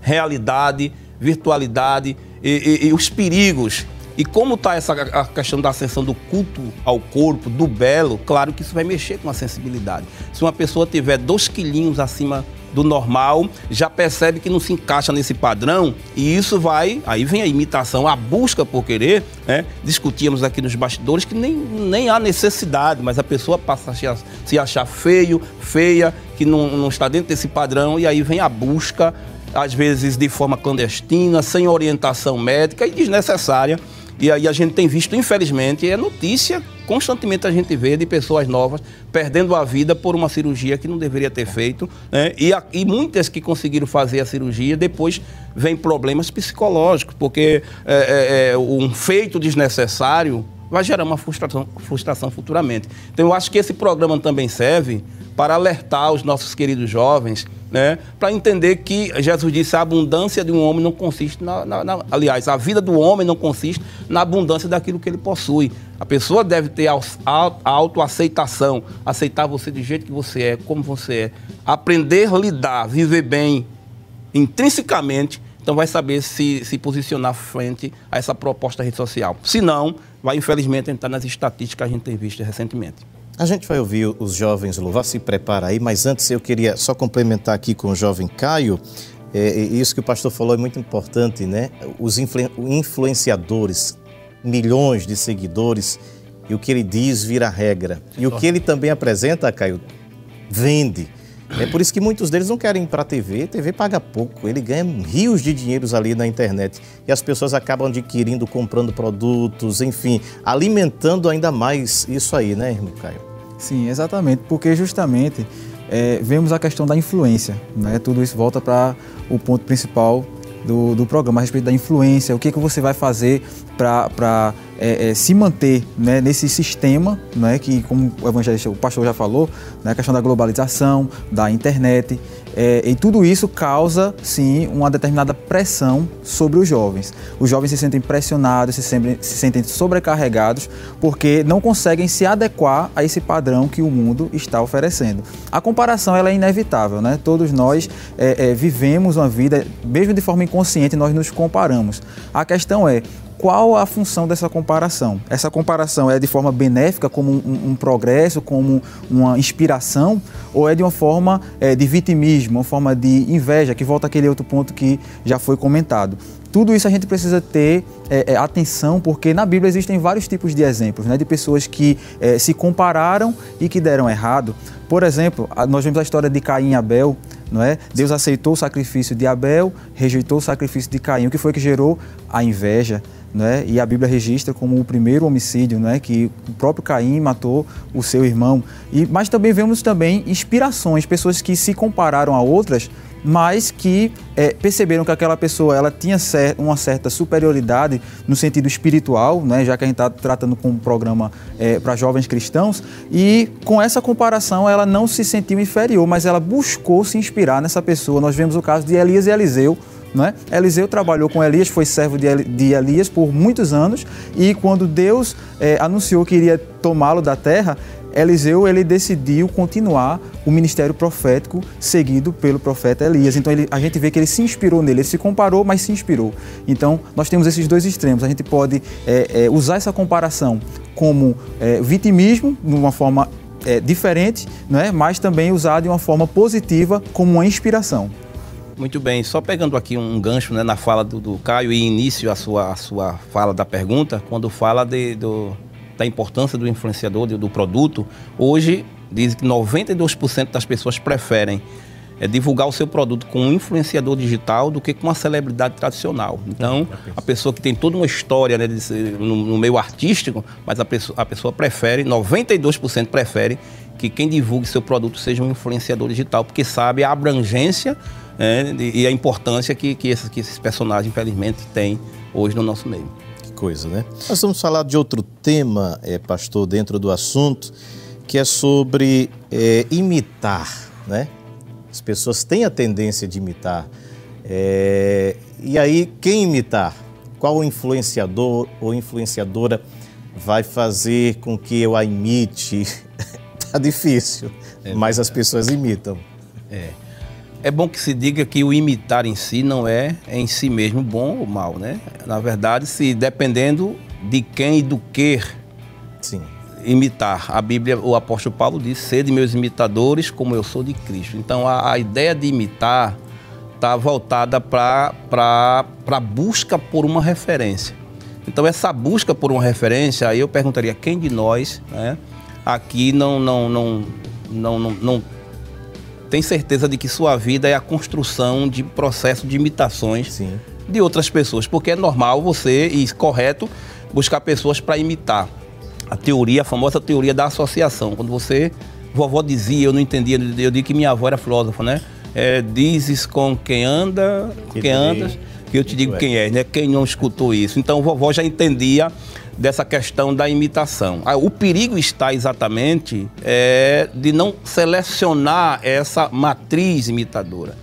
realidade, virtualidade e, e, e os perigos e como está essa a questão da ascensão do culto ao corpo, do belo, claro que isso vai mexer com a sensibilidade. Se uma pessoa tiver dois quilinhos acima do normal, já percebe que não se encaixa nesse padrão e isso vai, aí vem a imitação, a busca por querer, né? Discutíamos aqui nos bastidores que nem, nem há necessidade, mas a pessoa passa a se, achar feio, feia, que não, não está dentro desse padrão e aí vem a busca, às vezes de forma clandestina, sem orientação médica e desnecessária e aí a gente tem visto, infelizmente, é notícia, constantemente a gente vê de pessoas novas perdendo a vida por uma cirurgia que não deveria ter feito. Né? E, a, e muitas que conseguiram fazer a cirurgia depois vêm problemas psicológicos, porque é, é, é, um feito desnecessário vai gerar uma frustração, frustração futuramente. Então eu acho que esse programa também serve para alertar os nossos queridos jovens, né, para entender que Jesus disse a abundância de um homem não consiste na, na, na, aliás, a vida do homem não consiste na abundância daquilo que ele possui. A pessoa deve ter a autoaceitação, aceitar você do jeito que você é, como você é, aprender a lidar, viver bem intrinsecamente, então vai saber se, se posicionar frente a essa proposta rede social. Se não, vai infelizmente entrar nas estatísticas que a gente tem visto recentemente. A gente vai ouvir os jovens louvar, se prepara aí, mas antes eu queria só complementar aqui com o jovem Caio. É, isso que o pastor falou é muito importante, né? Os influenciadores, milhões de seguidores, e o que ele diz vira regra. E o que ele também apresenta, Caio, vende. É por isso que muitos deles não querem ir para a TV. TV paga pouco, ele ganha rios de dinheiros ali na internet. E as pessoas acabam adquirindo, comprando produtos, enfim, alimentando ainda mais isso aí, né, irmão Caio? Sim, exatamente, porque justamente é, vemos a questão da influência. Né? Tudo isso volta para o ponto principal do, do programa, a respeito da influência, o que, que você vai fazer para é, é, se manter né, nesse sistema, né, que como o evangelista, o pastor já falou, né, a questão da globalização, da internet, é, e tudo isso causa, sim, uma determinada pressão sobre os jovens. Os jovens se sentem pressionados, se sentem, se sentem sobrecarregados, porque não conseguem se adequar a esse padrão que o mundo está oferecendo. A comparação ela é inevitável, né? Todos nós é, é, vivemos uma vida, mesmo de forma inconsciente, nós nos comparamos. A questão é qual a função dessa comparação? Essa comparação é de forma benéfica, como um, um progresso, como uma inspiração, ou é de uma forma é, de vitimismo, uma forma de inveja, que volta àquele outro ponto que já foi comentado? Tudo isso a gente precisa ter é, é, atenção, porque na Bíblia existem vários tipos de exemplos, né, de pessoas que é, se compararam e que deram errado. Por exemplo, nós vemos a história de Caim e Abel, não é? Deus aceitou o sacrifício de Abel, rejeitou o sacrifício de Caim. O que foi que gerou? A inveja né? e a Bíblia registra como o primeiro homicídio, né? que o próprio Caim matou o seu irmão. E, mas também vemos também inspirações, pessoas que se compararam a outras, mas que é, perceberam que aquela pessoa ela tinha uma certa superioridade no sentido espiritual, né? já que a gente está tratando com um programa é, para jovens cristãos, e com essa comparação ela não se sentiu inferior, mas ela buscou se inspirar nessa pessoa. Nós vemos o caso de Elias e Eliseu, não é? Eliseu trabalhou com Elias, foi servo de Elias por muitos anos e quando Deus é, anunciou que iria tomá-lo da terra, Eliseu ele decidiu continuar o ministério profético seguido pelo profeta Elias. Então ele, a gente vê que ele se inspirou nele, ele se comparou, mas se inspirou. Então nós temos esses dois extremos. A gente pode é, é, usar essa comparação como é, vitimismo, de uma forma diferente, não é? mas também usar de uma forma positiva como uma inspiração. Muito bem, só pegando aqui um gancho né, na fala do, do Caio e início a sua, a sua fala da pergunta, quando fala de, do, da importância do influenciador, do, do produto, hoje diz que 92% das pessoas preferem é, divulgar o seu produto com um influenciador digital do que com uma celebridade tradicional. Então, a pessoa que tem toda uma história né, no, no, meio artístico, mas a pessoa, a pessoa prefere, 92% prefere que quem divulgue seu produto seja um influenciador digital, porque sabe a abrangência né, e a importância que, que, esses, que esses personagens, infelizmente, têm hoje no nosso meio. Que coisa, né? Nós vamos falar de outro tema, é, pastor, dentro do assunto, que é sobre é, imitar, né? As pessoas têm a tendência de imitar. É, e aí, quem imitar? Qual influenciador ou influenciadora vai fazer com que eu a imite? tá difícil, é mas as pessoas imitam. É. É bom que se diga que o imitar em si não é em si mesmo bom ou mal, né? Na verdade, se dependendo de quem e do que Sim. imitar. A Bíblia, o apóstolo Paulo diz: sede meus imitadores, como eu sou de Cristo. Então, a, a ideia de imitar está voltada para a busca por uma referência. Então, essa busca por uma referência, aí eu perguntaria: quem de nós né, aqui não, não, não, não, não, não tem certeza de que sua vida é a construção de processo de imitações Sim. de outras pessoas, porque é normal você e correto buscar pessoas para imitar. A teoria, a famosa teoria da associação, quando você vovó dizia, eu não entendia, eu digo que minha avó era filósofa, né? É, dizes com quem anda, que quem andas, que eu te digo quem é, né? Quem não escutou isso. Então, vovó já entendia dessa questão da imitação. Ah, o perigo está exatamente é, de não selecionar essa matriz imitadora.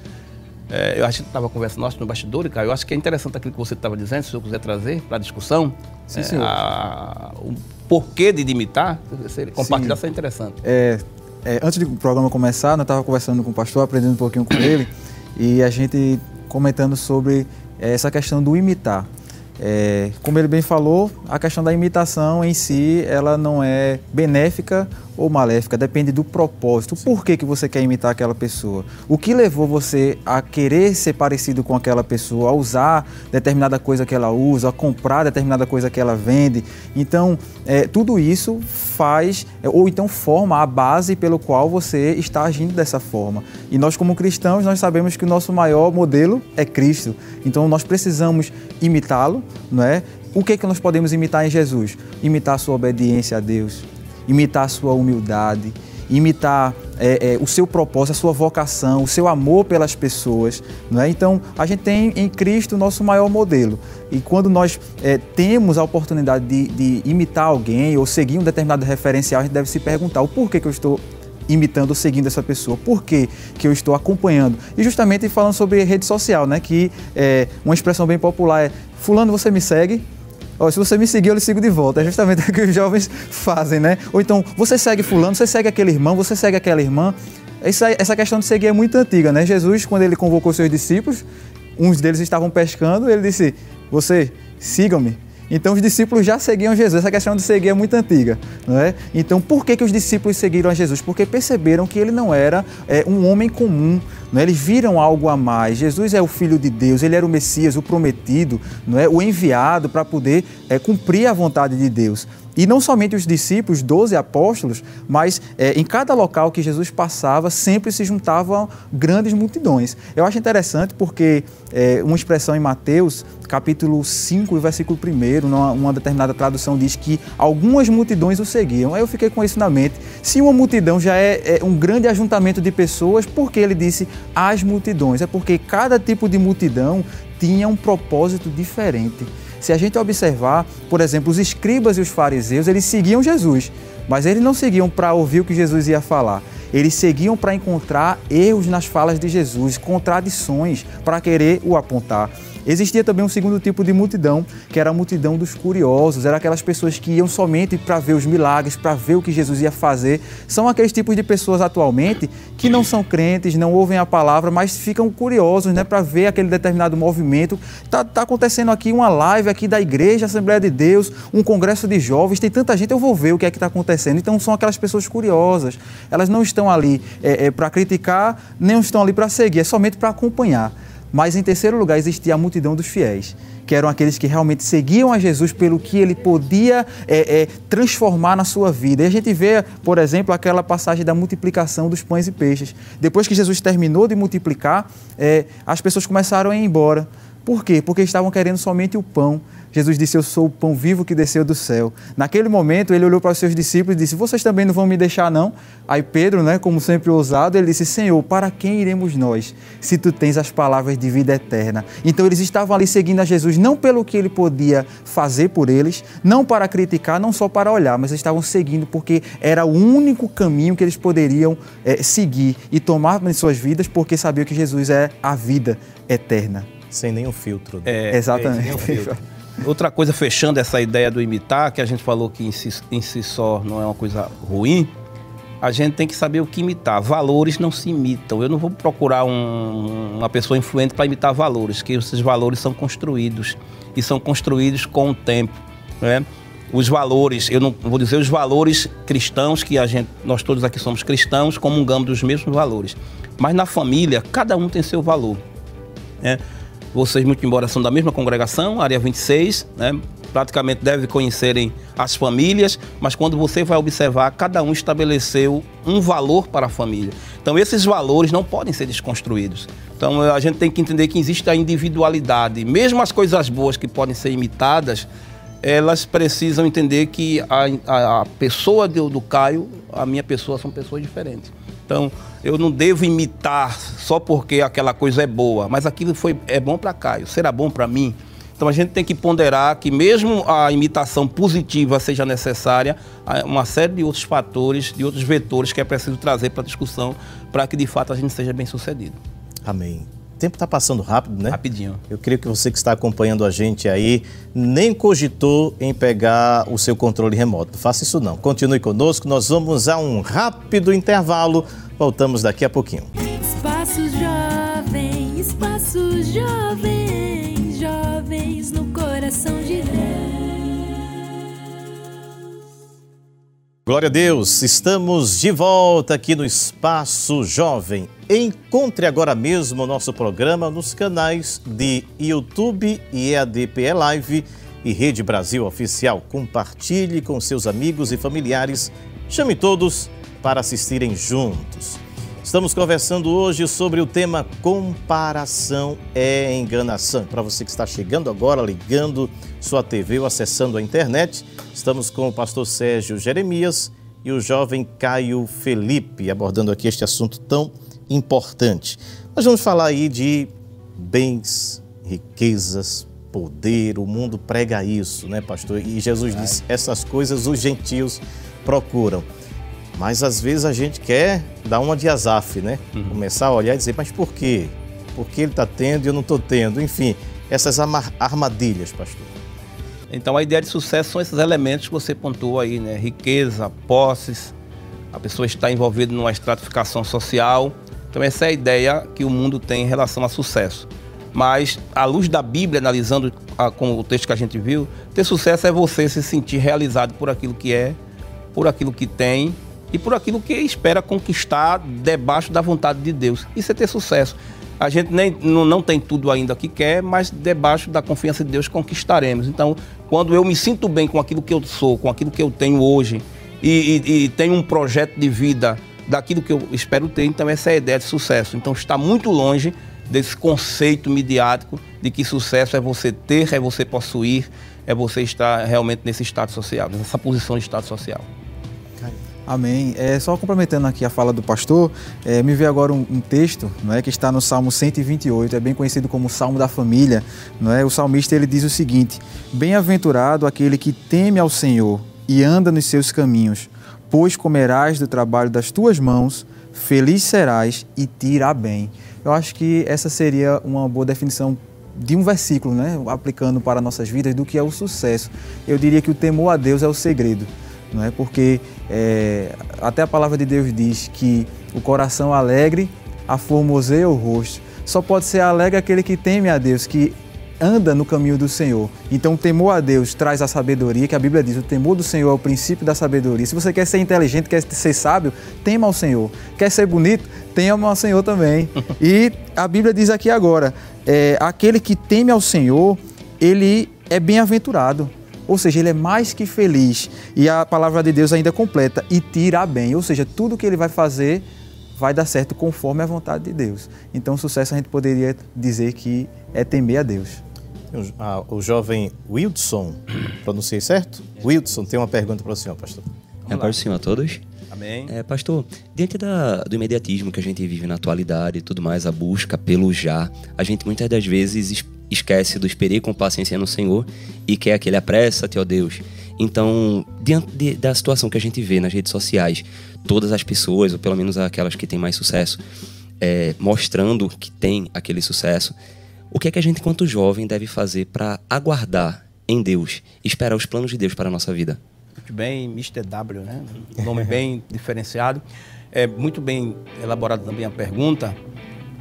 É, eu acho que estava conversando nossa, no bastidor, cara. Eu acho que é interessante aquilo que você estava dizendo, se eu quiser trazer para a discussão. Sim, senhor. A, o porquê de imitar, compartilhar, isso é interessante. É, é, antes do programa começar, eu estava conversando com o pastor, aprendendo um pouquinho com ele, e a gente comentando sobre é, essa questão do imitar. É, como ele bem falou, a questão da imitação em si, ela não é benéfica ou maléfica, depende do propósito. Por que, que você quer imitar aquela pessoa? O que levou você a querer ser parecido com aquela pessoa, a usar determinada coisa que ela usa, a comprar determinada coisa que ela vende? Então, é, tudo isso faz, ou então forma a base pelo qual você está agindo dessa forma. E nós, como cristãos, nós sabemos que o nosso maior modelo é Cristo. Então, nós precisamos imitá-lo, não é? O que, que nós podemos imitar em Jesus? Imitar a sua obediência a Deus, imitar a sua humildade, imitar é, é, o seu propósito, a sua vocação, o seu amor pelas pessoas. Não é? Então, a gente tem em Cristo o nosso maior modelo. E quando nós é, temos a oportunidade de, de, imitar alguém ou seguir um determinado referencial, a gente deve se perguntar o porquê que eu estou imitando ou seguindo essa pessoa, por que, que eu estou acompanhando. E justamente falando sobre rede social, né, que é uma expressão bem popular é fulano, você me segue? Se você me seguir, eu lhe sigo de volta. É justamente o que os jovens fazem, né? Ou então, você segue fulano, você segue aquele irmão, você segue aquela irmã. Essa, essa questão de seguir é muito antiga, né? Jesus, quando ele convocou seus discípulos, uns deles estavam pescando, ele disse: Você, sigam-me. Então os discípulos já seguiam Jesus. Essa questão de seguir é muito antiga, não é? Então por que, que os discípulos seguiram a Jesus? Porque perceberam que ele não era é, um homem comum. Não é? Eles viram algo a mais. Jesus é o Filho de Deus, ele era o Messias, o prometido, não é? o enviado para poder é, cumprir a vontade de Deus. E não somente os discípulos, doze apóstolos, mas é, em cada local que Jesus passava, sempre se juntavam grandes multidões. Eu acho interessante porque é, uma expressão em Mateus, capítulo 5, versículo 1, numa, uma determinada tradução, diz que algumas multidões o seguiam. Aí eu fiquei com isso na mente. Se uma multidão já é, é um grande ajuntamento de pessoas, por que ele disse as multidões? É porque cada tipo de multidão tinha um propósito diferente. Se a gente observar, por exemplo, os escribas e os fariseus, eles seguiam Jesus, mas eles não seguiam para ouvir o que Jesus ia falar. Eles seguiam para encontrar erros nas falas de Jesus, contradições, para querer o apontar. Existia também um segundo tipo de multidão, que era a multidão dos curiosos, era aquelas pessoas que iam somente para ver os milagres, para ver o que Jesus ia fazer. São aqueles tipos de pessoas atualmente que não são crentes, não ouvem a palavra, mas ficam curiosos, né, para ver aquele determinado movimento. Tá, tá acontecendo aqui uma live aqui da igreja Assembleia de Deus, um congresso de jovens, tem tanta gente, eu vou ver o que é que está acontecendo. Então são aquelas pessoas curiosas. Elas não estão ali é, é, para criticar, nem estão ali para seguir, é somente para acompanhar. Mas em terceiro lugar existia a multidão dos fiéis, que eram aqueles que realmente seguiam a Jesus pelo que ele podia é, é, transformar na sua vida. E a gente vê, por exemplo, aquela passagem da multiplicação dos pães e peixes. Depois que Jesus terminou de multiplicar, é, as pessoas começaram a ir embora. Por quê? Porque estavam querendo somente o pão. Jesus disse: Eu sou o pão vivo que desceu do céu. Naquele momento, ele olhou para os seus discípulos e disse: Vocês também não vão me deixar, não? Aí Pedro, né, como sempre ousado, ele disse: Senhor, para quem iremos nós, se tu tens as palavras de vida eterna? Então, eles estavam ali seguindo a Jesus, não pelo que ele podia fazer por eles, não para criticar, não só para olhar, mas estavam seguindo porque era o único caminho que eles poderiam é, seguir e tomar em suas vidas, porque sabiam que Jesus é a vida eterna. Sem nenhum filtro. Né? É, Exatamente. Sem nenhum filtro. Outra coisa, fechando essa ideia do imitar, que a gente falou que em si, em si só não é uma coisa ruim, a gente tem que saber o que imitar. Valores não se imitam. Eu não vou procurar um, uma pessoa influente para imitar valores, que esses valores são construídos e são construídos com o tempo. Né? Os valores, eu não vou dizer os valores cristãos, que a gente, nós todos aqui somos cristãos, comungamos dos mesmos valores. Mas na família, cada um tem seu valor. Né? Vocês, muito embora são da mesma congregação, área 26, né? praticamente devem conhecerem as famílias, mas quando você vai observar, cada um estabeleceu um valor para a família. Então, esses valores não podem ser desconstruídos. Então, a gente tem que entender que existe a individualidade. Mesmo as coisas boas que podem ser imitadas, elas precisam entender que a, a, a pessoa do, do Caio, a minha pessoa, são pessoas diferentes. Então, eu não devo imitar só porque aquela coisa é boa, mas aquilo foi, é bom para Caio, será bom para mim? Então a gente tem que ponderar que mesmo a imitação positiva seja necessária, há uma série de outros fatores, de outros vetores que é preciso trazer para a discussão para que de fato a gente seja bem sucedido. Amém. O tempo está passando rápido, né? Rapidinho. Eu creio que você que está acompanhando a gente aí nem cogitou em pegar o seu controle remoto. Não faça isso não. Continue conosco, nós vamos a um rápido intervalo. Voltamos daqui a pouquinho. Espaço Jovem, Espaço Jovem, jovens no coração de Deus. Glória a Deus, estamos de volta aqui no Espaço Jovem. Encontre agora mesmo o nosso programa nos canais de YouTube e EADPE Live e Rede Brasil Oficial. Compartilhe com seus amigos e familiares. Chame todos para assistirem juntos. Estamos conversando hoje sobre o tema comparação é enganação. Para você que está chegando agora, ligando sua TV ou acessando a internet, estamos com o pastor Sérgio Jeremias e o jovem Caio Felipe abordando aqui este assunto tão importante. Nós vamos falar aí de bens, riquezas, poder. O mundo prega isso, né, pastor? E Jesus disse: essas coisas os gentios procuram. Mas às vezes a gente quer dar uma de azaf, né? Uhum. Começar a olhar e dizer, mas por quê? Por que ele está tendo e eu não estou tendo? Enfim, essas armadilhas, pastor. Então a ideia de sucesso são esses elementos que você pontuou aí, né? Riqueza, posses, a pessoa está envolvida numa estratificação social. Então essa é a ideia que o mundo tem em relação a sucesso. Mas à luz da Bíblia, analisando a, com o texto que a gente viu, ter sucesso é você se sentir realizado por aquilo que é, por aquilo que tem e por aquilo que espera conquistar debaixo da vontade de Deus. Isso é ter sucesso. A gente nem, não, não tem tudo ainda que quer, mas debaixo da confiança de Deus conquistaremos. Então, quando eu me sinto bem com aquilo que eu sou, com aquilo que eu tenho hoje, e, e, e tenho um projeto de vida daquilo que eu espero ter, então essa é a ideia de sucesso. Então, está muito longe desse conceito midiático de que sucesso é você ter, é você possuir, é você estar realmente nesse estado social, nessa posição de estado social. Amém. É, só complementando aqui a fala do pastor, é, me veio agora um, um, texto não é, que está no Salmo 128, é bem conhecido como Salmo da Família. Não é? O salmista ele diz o seguinte: Bem-aventurado aquele que teme ao Senhor e anda nos seus caminhos, pois comerás do trabalho das tuas mãos, feliz serás e te irá bem. Eu acho que essa seria uma boa definição de um versículo, né, aplicando para nossas vidas, do que é o sucesso. Eu diria que o temor a Deus é o segredo, não é? Porque é, até a palavra de Deus diz que o coração alegre aformoseia o rosto. Só pode ser alegre aquele que teme a Deus, que anda no caminho do Senhor. Então, o temor a Deus traz a sabedoria, que a Bíblia diz: o temor do Senhor é o princípio da sabedoria. Se você quer ser inteligente, quer ser sábio, tema ao Senhor. Quer ser bonito, tema ao Senhor também. e a Bíblia diz aqui agora: é, aquele que teme ao Senhor, ele é bem-aventurado. Ou seja, ele é mais que feliz. E a palavra de Deus ainda completa e tira bem. Ou seja, tudo que ele vai fazer vai dar certo conforme a vontade de Deus. Então, sucesso a gente poderia dizer que é temer a Deus. Ah, o jovem Wildson, pronunciei certo? Wildson tem uma pergunta para o senhor, pastor. É para o senhor a todos. Amém. É, pastor, diante da, do imediatismo que a gente vive na atualidade e tudo mais, a busca pelo já, a gente muitas das vezes esquece do esperei com paciência no Senhor e quer aquele apressa-te, ó Deus. Então, diante de, da situação que a gente vê nas redes sociais, todas as pessoas, ou pelo menos aquelas que têm mais sucesso, é, mostrando que tem aquele sucesso, o que é que a gente, enquanto jovem, deve fazer para aguardar em Deus, esperar os planos de Deus para a nossa vida? Muito bem, Mr. W, né? Um nome bem diferenciado. É muito bem elaborado também a pergunta.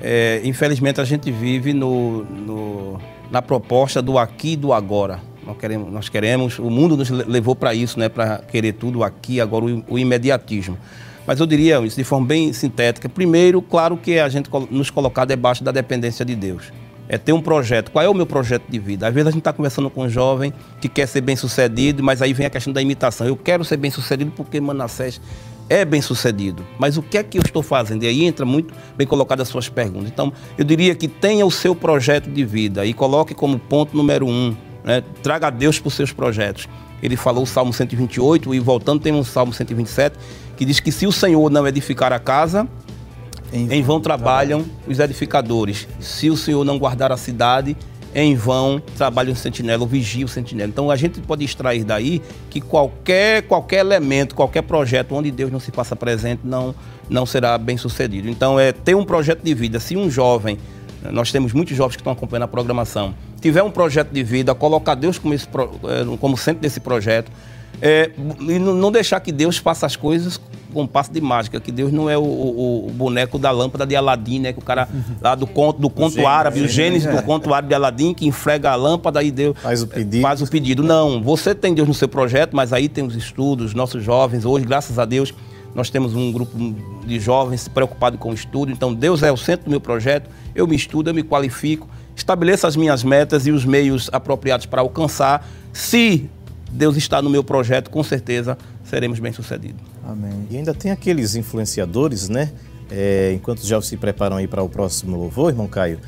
É, infelizmente, a gente vive no, no, na proposta do aqui e do agora. Nós queremos, nós queremos, o mundo nos levou para isso, né? Para querer tudo aqui, agora o, o imediatismo. Mas eu diria isso de forma bem sintética. Primeiro, claro que a gente nos colocar debaixo da dependência de Deus é ter um projeto. Qual é o meu projeto de vida? Às vezes a gente está conversando com um jovem que quer ser bem sucedido, mas aí vem a questão da imitação. Eu quero ser bem sucedido porque Manassés é bem sucedido. Mas o que é que eu estou fazendo? E aí entra muito bem colocado as suas perguntas. Então, eu diria que tenha o seu projeto de vida e coloque como ponto número um. Né? Traga a Deus para os seus projetos. Ele falou o Salmo 128 e voltando tem um Salmo 127 que diz que se o Senhor não edificar a casa, em, em vão trabalham os edificadores. Se o Senhor não guardar a cidade, em vão trabalha o sentinela, o vigia o sentinela. Então a gente pode extrair daí que qualquer, qualquer elemento, qualquer projeto onde Deus não se faça presente não, não será bem sucedido. Então é ter um projeto de vida. Se um jovem, nós temos muitos jovens que estão acompanhando a programação, tiver um projeto de vida, colocar Deus como, esse, é, como centro desse projeto, é, e não deixar que Deus faça as coisas com um passo de mágica, que Deus não é o, o, o, boneco da lâmpada de Aladim, né? Que o cara lá do conto, do conto árabe, o Gênesis do conto árabe de Aladim, que enfrega a lâmpada e Deus faz o pedido. Faz o pedido. Não, você tem Deus no seu projeto, mas aí tem os estudos, nossos jovens, hoje, graças a Deus, nós temos um grupo de jovens preocupados com o estudo. Então, Deus é o centro do meu projeto. Eu me estudo, eu me qualifico, estabeleço as minhas metas e os meios apropriados para alcançar. Se Deus está no meu projeto, com certeza seremos bem-sucedidos. Amém. E ainda tem aqueles influenciadores, né? É, enquanto já se preparam aí para o próximo louvor, irmão Caio,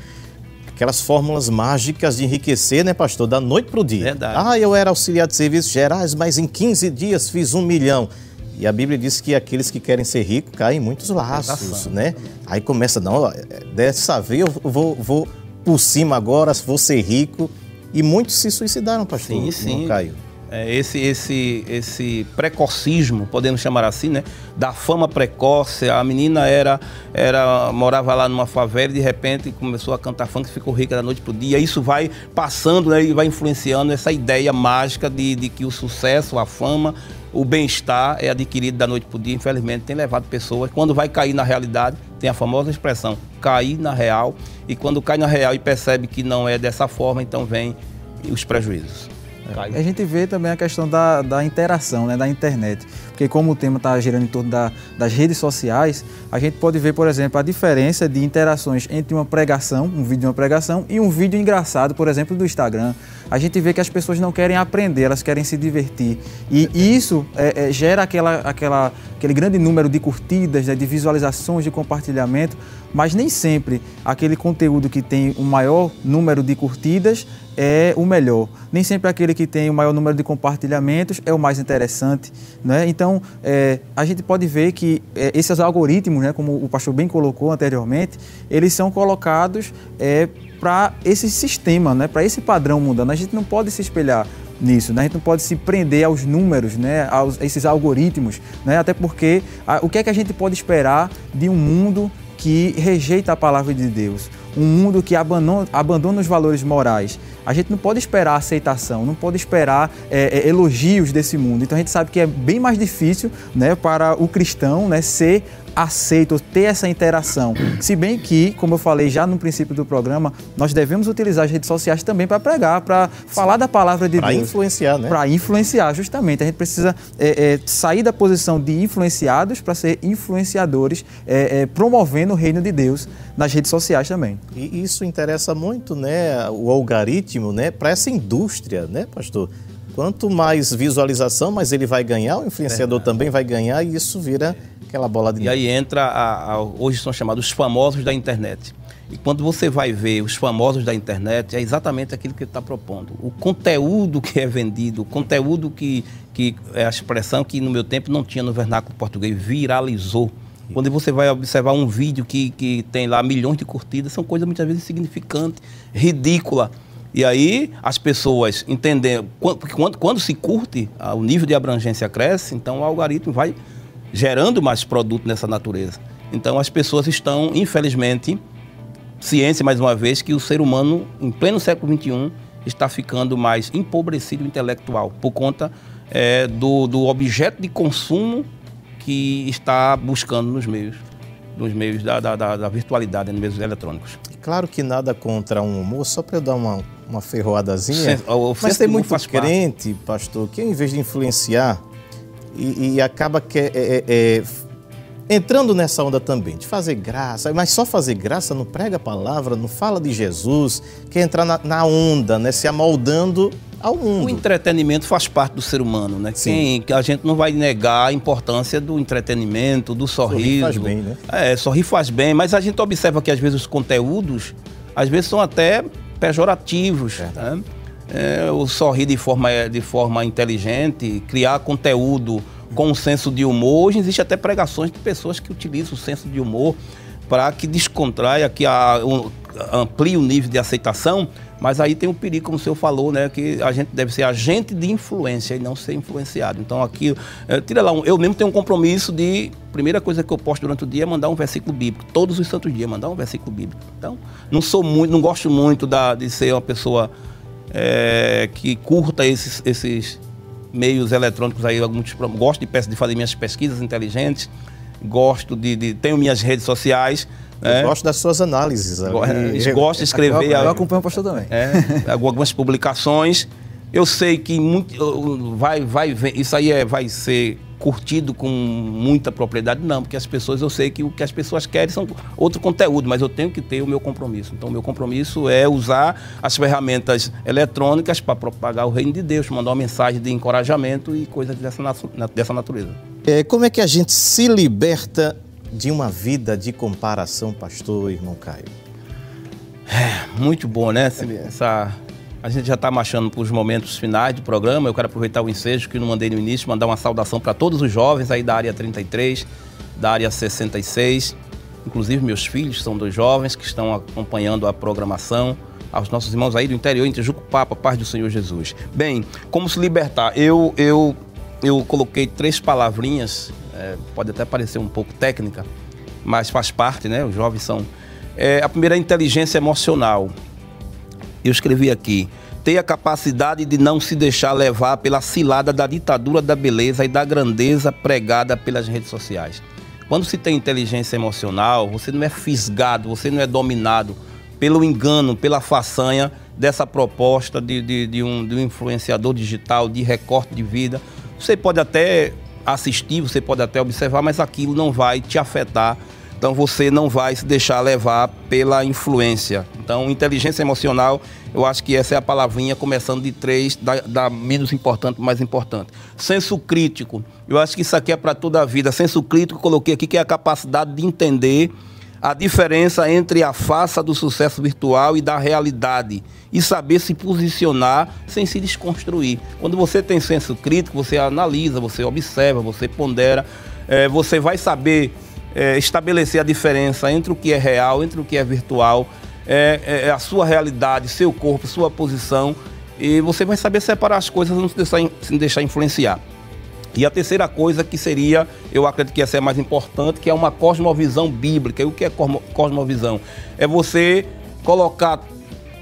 aquelas fórmulas mágicas de enriquecer, né, pastor? Da noite para o dia. Verdade. Ah, eu era auxiliar de serviços gerais, mas em 15 dias fiz um milhão. E a Bíblia diz que aqueles que querem ser ricos caem em muitos laços, né? Aí começa, não, dessa vez eu vou, vou por cima agora, vou ser rico. E muitos se suicidaram, pastor. Sim, sim. Caio é, esse, esse, esse precocismo, podemos chamar assim, né? Da fama precoce. A menina era, era morava lá numa favela e de repente começou a cantar funk e ficou rica da noite para o dia. Isso vai passando né, e vai influenciando essa ideia mágica de, de que o sucesso, a fama, o bem-estar é adquirido da noite para o dia. Infelizmente, tem levado pessoas, quando vai cair na realidade, tem a famosa expressão, cair na real. E quando cai na real e percebe que não é dessa forma, então vem os prejuízos. É. A gente vê também a questão da, da interação, né, da internet. Porque como o tema está girando em torno da, das redes sociais, a gente pode ver, por exemplo, a diferença de interações entre uma pregação, um vídeo de uma pregação, e um vídeo engraçado, por exemplo, do Instagram. A gente vê que as pessoas não querem aprender, elas querem se divertir. E isso é, é, gera aquela, aquela, aquele grande número de curtidas, né, de visualizações, de compartilhamento, mas nem sempre aquele conteúdo que tem o maior número de curtidas é o melhor. Nem sempre aquele que tem o maior número de compartilhamentos é o mais interessante. Né? Então, é, a gente pode ver que é, esses algoritmos, né, como o pastor bem colocou anteriormente, eles são colocados é, para esse sistema, né, para esse padrão mundano. A gente não pode se espelhar nisso, né? a gente não pode se prender aos números, né, aos esses algoritmos, né? até porque a, o que é que a gente pode esperar de um mundo que rejeita a palavra de Deus. um mundo que abandona, abandona os valores morais, a gente não pode esperar aceitação, não pode esperar é, é, elogios desse mundo. Então a gente sabe que é bem mais difícil né, para o cristão né, ser aceito, ter essa interação. Se bem que, como eu falei já no princípio do programa, nós devemos utilizar as redes sociais também para pregar, para falar da palavra de pra Deus. Para influenciar, né? Para influenciar, justamente. A gente precisa é, é, sair da posição de influenciados para ser influenciadores, é, é, promovendo o reino de Deus nas redes sociais também. E isso interessa muito, né, o né, para essa indústria, né, pastor? Quanto mais visualização, mais ele vai ganhar, o influenciador também vai ganhar e isso vira aquela bola de E aí entra, a, a, hoje são chamados os famosos da internet. E quando você vai ver os famosos da internet, é exatamente aquilo que ele está propondo. O conteúdo que é vendido, o conteúdo que, que é a expressão que no meu tempo não tinha no vernáculo português, viralizou. Quando você vai observar um vídeo que, que tem lá milhões de curtidas, são coisas muitas vezes insignificantes, ridículas. E aí as pessoas entendem, porque quando, quando se curte, o nível de abrangência cresce, então o algoritmo vai gerando mais produto nessa natureza. Então as pessoas estão, infelizmente, ciência mais uma vez, que o ser humano, em pleno século XXI, está ficando mais empobrecido intelectual por conta é, do, do objeto de consumo que está buscando nos meios, nos meios da, da, da virtualidade, nos meios eletrônicos. Claro que nada contra um humor, só para eu dar uma, uma ferroadazinha. Mas tem muito crente, pastor, que em vez de influenciar, e, e acaba que é, é, é, entrando nessa onda também, de fazer graça, mas só fazer graça, não prega a palavra, não fala de Jesus, quer entrar na, na onda, né, se amoldando ao mundo. O entretenimento faz parte do ser humano, né? Sim. Quem, a gente não vai negar a importância do entretenimento, do sorriso. Sorrir faz bem, né? É, sorrir faz bem, mas a gente observa que às vezes os conteúdos, às vezes são até pejorativos, é. né? é, o sorrir de forma, de forma inteligente, criar conteúdo com um senso de humor. Hoje existe até pregações de pessoas que utilizam o senso de humor para que descontraia, que a, um, amplie o nível de aceitação, mas aí tem o perigo, como o senhor falou, né, que a gente deve ser agente de influência e não ser influenciado. Então aqui, é, tira lá, um, eu mesmo tenho um compromisso de, primeira coisa que eu posto durante o dia é mandar um versículo bíblico, todos os santos dias, mandar um versículo bíblico. Então, não sou muito, não gosto muito da, de ser uma pessoa é, que curta esses, esses meios eletrônicos aí, alguns, gosto de, de fazer minhas pesquisas inteligentes, gosto de, de tenho minhas redes sociais. Né? Gosto das suas análises. Eu, gosto de escrever. Eu, eu acompanho o pastor também. É, algumas publicações. Eu sei que muito, vai, vai, isso aí é, vai ser curtido com muita propriedade, não, porque as pessoas, eu sei que o que as pessoas querem são outro conteúdo, mas eu tenho que ter o meu compromisso. Então, o meu compromisso é usar as ferramentas eletrônicas para propagar o reino de Deus, mandar uma mensagem de encorajamento e coisas dessa, dessa natureza. É, como é que a gente se liberta de uma vida de comparação, pastor, irmão Caio? É, muito bom, né? Essa, a gente já está marchando para os momentos finais do programa. Eu quero aproveitar o ensejo que não mandei no início, mandar uma saudação para todos os jovens aí da área 33, da área 66. Inclusive, meus filhos são dois jovens que estão acompanhando a programação. Aos nossos irmãos aí do interior, em Tijuco Papa, paz do Senhor Jesus. Bem, como se libertar? Eu, eu, eu coloquei três palavrinhas, é, pode até parecer um pouco técnica, mas faz parte, né? Os jovens são. É, a primeira é a inteligência emocional eu escrevi aqui, ter a capacidade de não se deixar levar pela cilada da ditadura da beleza e da grandeza pregada pelas redes sociais. Quando se tem inteligência emocional, você não é fisgado, você não é dominado pelo engano, pela façanha dessa proposta de, de, de, um, de um influenciador digital, de recorte de vida. Você pode até assistir, você pode até observar, mas aquilo não vai te afetar então você não vai se deixar levar pela influência. Então, inteligência emocional, eu acho que essa é a palavrinha, começando de três, da, da menos importante para mais importante. Senso crítico, eu acho que isso aqui é para toda a vida. Senso crítico, coloquei aqui, que é a capacidade de entender a diferença entre a farsa do sucesso virtual e da realidade e saber se posicionar sem se desconstruir. Quando você tem senso crítico, você analisa, você observa, você pondera, é, você vai saber é, estabelecer a diferença entre o que é real, entre o que é virtual, é, é, é, a sua realidade, seu corpo, sua posição, e você vai saber separar as coisas não se deixar, se deixar influenciar. E a terceira coisa que seria, eu acredito que essa é mais importante, que é uma cosmovisão bíblica. E o que é cosmovisão? É você colocar,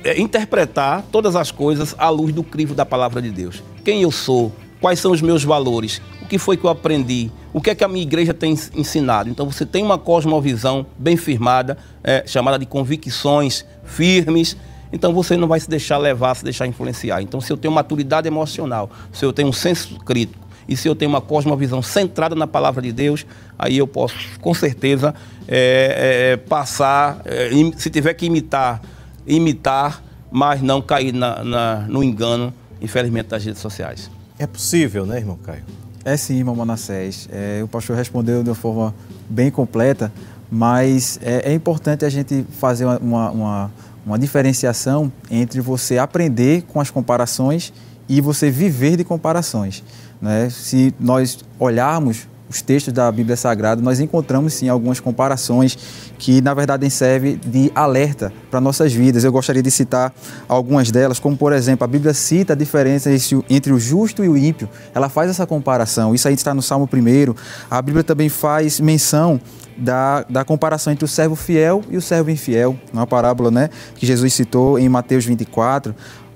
é, interpretar todas as coisas à luz do crivo da palavra de Deus. Quem eu sou, quais são os meus valores, o que foi que eu aprendi, o que é que a minha igreja tem ensinado. Então você tem uma cosmovisão bem firmada, é, chamada de convicções firmes. Então você não vai se deixar levar, se deixar influenciar. Então se eu tenho maturidade emocional, se eu tenho um senso crítico e se eu tenho uma cosmovisão centrada na palavra de Deus, aí eu posso com certeza é, é, passar, é, se tiver que imitar, imitar, mas não cair na, na, no engano, infelizmente, das redes sociais. É possível, né, irmão Caio? É sim, irmão Manassés. É, o pastor respondeu de uma forma bem completa, mas é, é importante a gente fazer uma, uma, uma, diferenciação entre você aprender com as comparações e você viver de comparações. Né? Se nós olharmos os textos da Bíblia Sagrada, nós encontramos sim algumas comparações que na verdade servem de alerta para nossas vidas. Eu gostaria de citar algumas delas, como por exemplo, a Bíblia cita a diferença entre o justo e o ímpio. Ela faz essa comparação. Isso aí está no Salmo 1. A Bíblia também faz menção da, da comparação entre o servo fiel e o servo infiel, uma parábola né, que Jesus citou em Mateus 24.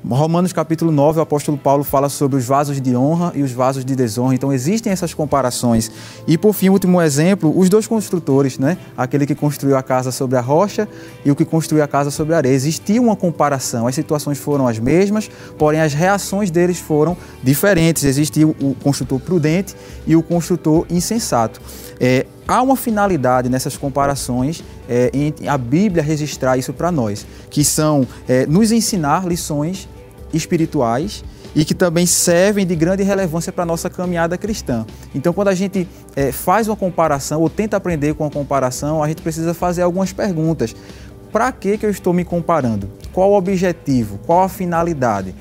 Romanos capítulo 9, o apóstolo Paulo fala sobre os vasos de honra e os vasos de desonra. Então existem essas comparações. E por fim, último exemplo, os dois construtores, né? Aquele que construiu a casa sobre a rocha e o que construiu a casa sobre a areia. Existia uma comparação. As situações foram as mesmas, porém as reações deles foram diferentes. Existia o construtor prudente e o construtor insensato. É, há uma finalidade nessas comparações é, em a Bíblia registrar isso para nós, que são é, nos ensinar lições espirituais e que também servem de grande relevância para a nossa caminhada cristã. Então, quando a gente é, faz uma comparação ou tenta aprender com a comparação, a gente precisa fazer algumas perguntas. Para que, que eu estou me comparando? Qual o objetivo? Qual a finalidade?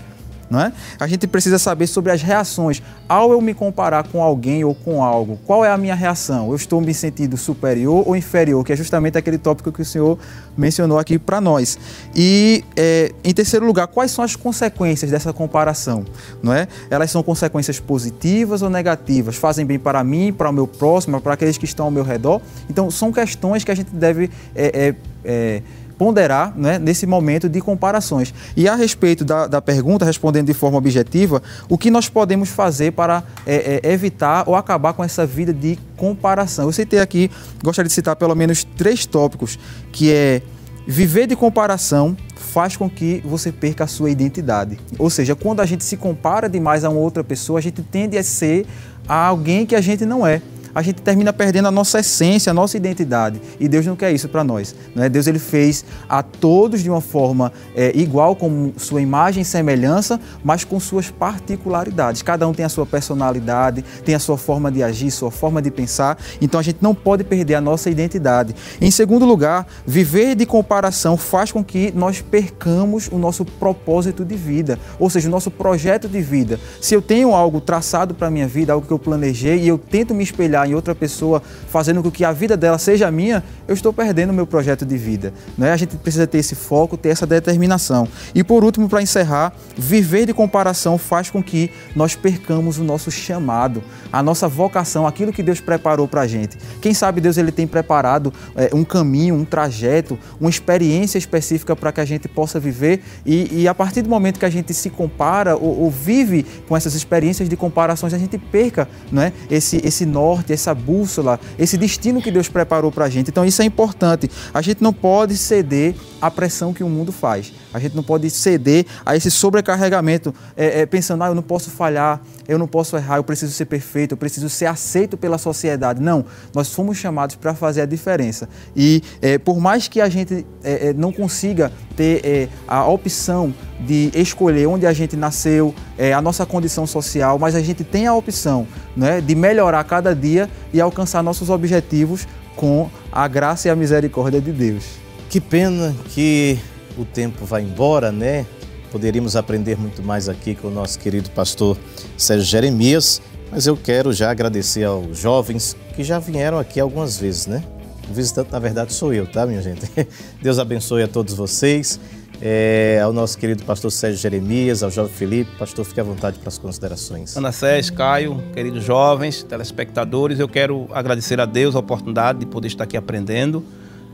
É? A gente precisa saber sobre as reações. Ao eu me comparar com alguém ou com algo, qual é a minha reação? Eu estou me sentindo superior ou inferior? Que é justamente aquele tópico que o senhor mencionou aqui para nós. E, é, em terceiro lugar, quais são as consequências dessa comparação? Não é? Elas são consequências positivas ou negativas? Fazem bem para mim, para o meu próximo, para aqueles que estão ao meu redor? Então, são questões que a gente deve. É, é, é ponderar né, nesse momento de comparações. E a respeito da, da, pergunta, respondendo de forma objetiva, o que nós podemos fazer para é, é, evitar ou acabar com essa vida de comparação? Eu citei aqui, gostaria de citar pelo menos três tópicos, que é viver de comparação faz com que você perca a sua identidade. Ou seja, quando a gente se compara demais a uma outra pessoa, a gente tende a ser alguém que a gente não é a gente termina perdendo a nossa essência, a nossa identidade. E Deus não quer isso para nós. Né? Deus ele fez a todos de uma forma é, igual, com sua imagem e semelhança, mas com suas particularidades. Cada um tem a sua personalidade, tem a sua forma de agir, sua forma de pensar. Então a gente não pode perder a nossa identidade. Em segundo lugar, viver de comparação faz com que nós percamos o nosso propósito de vida, ou seja, o nosso projeto de vida. Se eu tenho algo traçado para a minha vida, algo que eu planejei e eu tento me espelhar em outra pessoa, fazendo com que a vida dela seja minha, eu estou perdendo o meu projeto de vida. Não é? A gente precisa ter esse foco, ter essa determinação. E por último, para encerrar, viver de comparação faz com que nós percamos o nosso chamado, a nossa vocação, aquilo que Deus preparou para a gente. Quem sabe Deus ele tem preparado é, um caminho, um trajeto, uma experiência específica para que a gente possa viver e, e, a partir do momento que a gente se compara ou, ou vive com essas experiências de comparações, a gente perca não é? esse, esse norte, essa bússola, esse destino que Deus preparou para a gente. Então isso é importante. A gente não pode ceder à pressão que o mundo faz. A gente não pode ceder a esse sobrecarregamento, é, é, pensando, ah, eu não posso falhar, eu não posso errar, eu preciso ser perfeito, eu preciso ser aceito pela sociedade. Não, nós fomos chamados para fazer a diferença. E é, por mais que a gente é, é, não consiga ter é, a opção de escolher onde a gente nasceu, a nossa condição social, mas a gente tem a opção né, de melhorar cada dia e alcançar nossos objetivos com a graça e a misericórdia de Deus. Que pena que o tempo vai embora, né? Poderíamos aprender muito mais aqui com o nosso querido pastor Sérgio Jeremias, mas eu quero já agradecer aos jovens que já vieram aqui algumas vezes, né? O visitante, na verdade, sou eu, tá, minha gente? Deus abençoe a todos vocês. É, ao nosso querido pastor Sérgio Jeremias, ao jovem Felipe. Pastor, fique à vontade para as considerações. Ana Sérgio, Caio, queridos jovens, telespectadores, eu quero agradecer a Deus a oportunidade de poder estar aqui aprendendo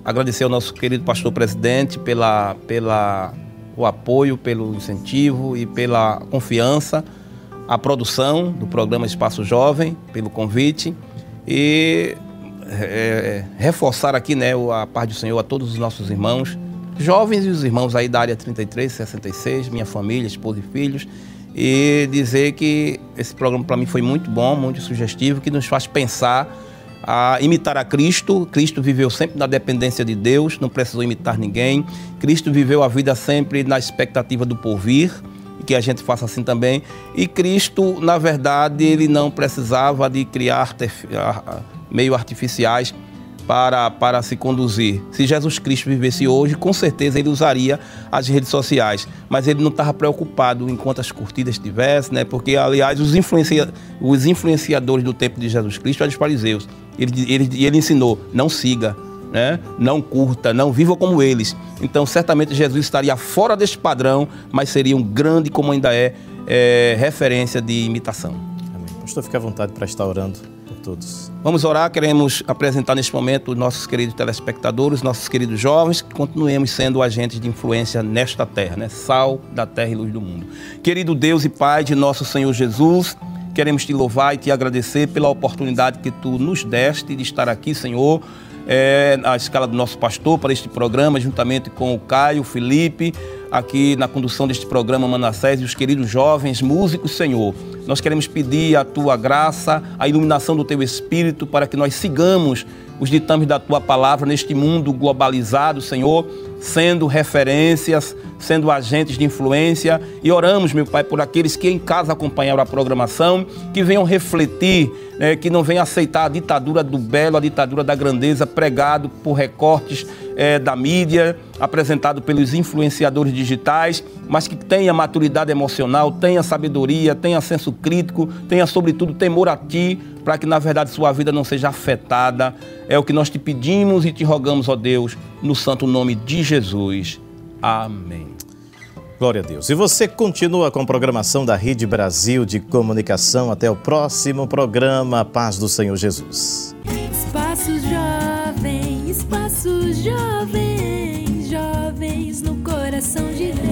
Agradecer ao nosso querido pastor presidente pela, pela o apoio, pelo incentivo e pela confiança, a produção do programa Espaço Jovem, pelo convite. E é, reforçar aqui né, a paz do Senhor a todos os nossos irmãos, jovens e os irmãos aí da área 33, 66, minha família, esposa e filhos, e dizer que esse programa para mim foi muito bom, muito sugestivo, que nos faz pensar a imitar a Cristo. Cristo viveu sempre na dependência de Deus, não precisou imitar ninguém. Cristo viveu a vida sempre na expectativa do porvir, que a gente faça assim também. E Cristo, na verdade, ele não precisava de criar meio artificiais para, para se conduzir. Se Jesus Cristo vivesse hoje, com certeza ele usaria as redes sociais, mas ele não estava preocupado em quantas curtidas tivesse, né? porque, aliás, os, influencia, os influenciadores do tempo de Jesus Cristo eram os fariseus. Ele, ele, ele ensinou: não siga, né? não curta, não viva como eles. Então, certamente Jesus estaria fora deste padrão, mas seria um grande, como ainda é, é referência de imitação. Amém. Pastor, fique à vontade para estar orando por todos. Vamos orar, queremos apresentar neste momento os nossos queridos telespectadores, nossos queridos jovens, que continuemos sendo agentes de influência nesta terra, né? sal da terra e luz do mundo. Querido Deus e Pai de nosso Senhor Jesus, queremos te louvar e te agradecer pela oportunidade que tu nos deste de estar aqui, Senhor, é, na escala do nosso pastor para este programa, juntamente com o Caio, o Felipe, aqui na condução deste programa Manassés e os queridos jovens músicos, Senhor. Nós queremos pedir a tua graça, a iluminação do teu espírito para que nós sigamos os ditames da tua palavra neste mundo globalizado, Senhor, sendo referências, sendo agentes de influência. E oramos, meu Pai, por aqueles que em casa acompanharam a programação, que venham refletir, né, que não venham aceitar a ditadura do belo, a ditadura da grandeza, pregado por recortes é, da mídia, apresentado pelos influenciadores digitais, mas que tenha maturidade emocional, tenha sabedoria, tenha senso crítico, tenha, sobretudo, temor a Ti, para que, na verdade, sua vida não seja afetada. É o que nós te pedimos e te rogamos, ó Deus, no santo nome de Jesus. Amém. Glória a Deus. E você continua com a programação da Rede Brasil de Comunicação. Até o próximo programa. Paz do Senhor Jesus. Espaço Jovem, Espaço Jovem, jovens no coração de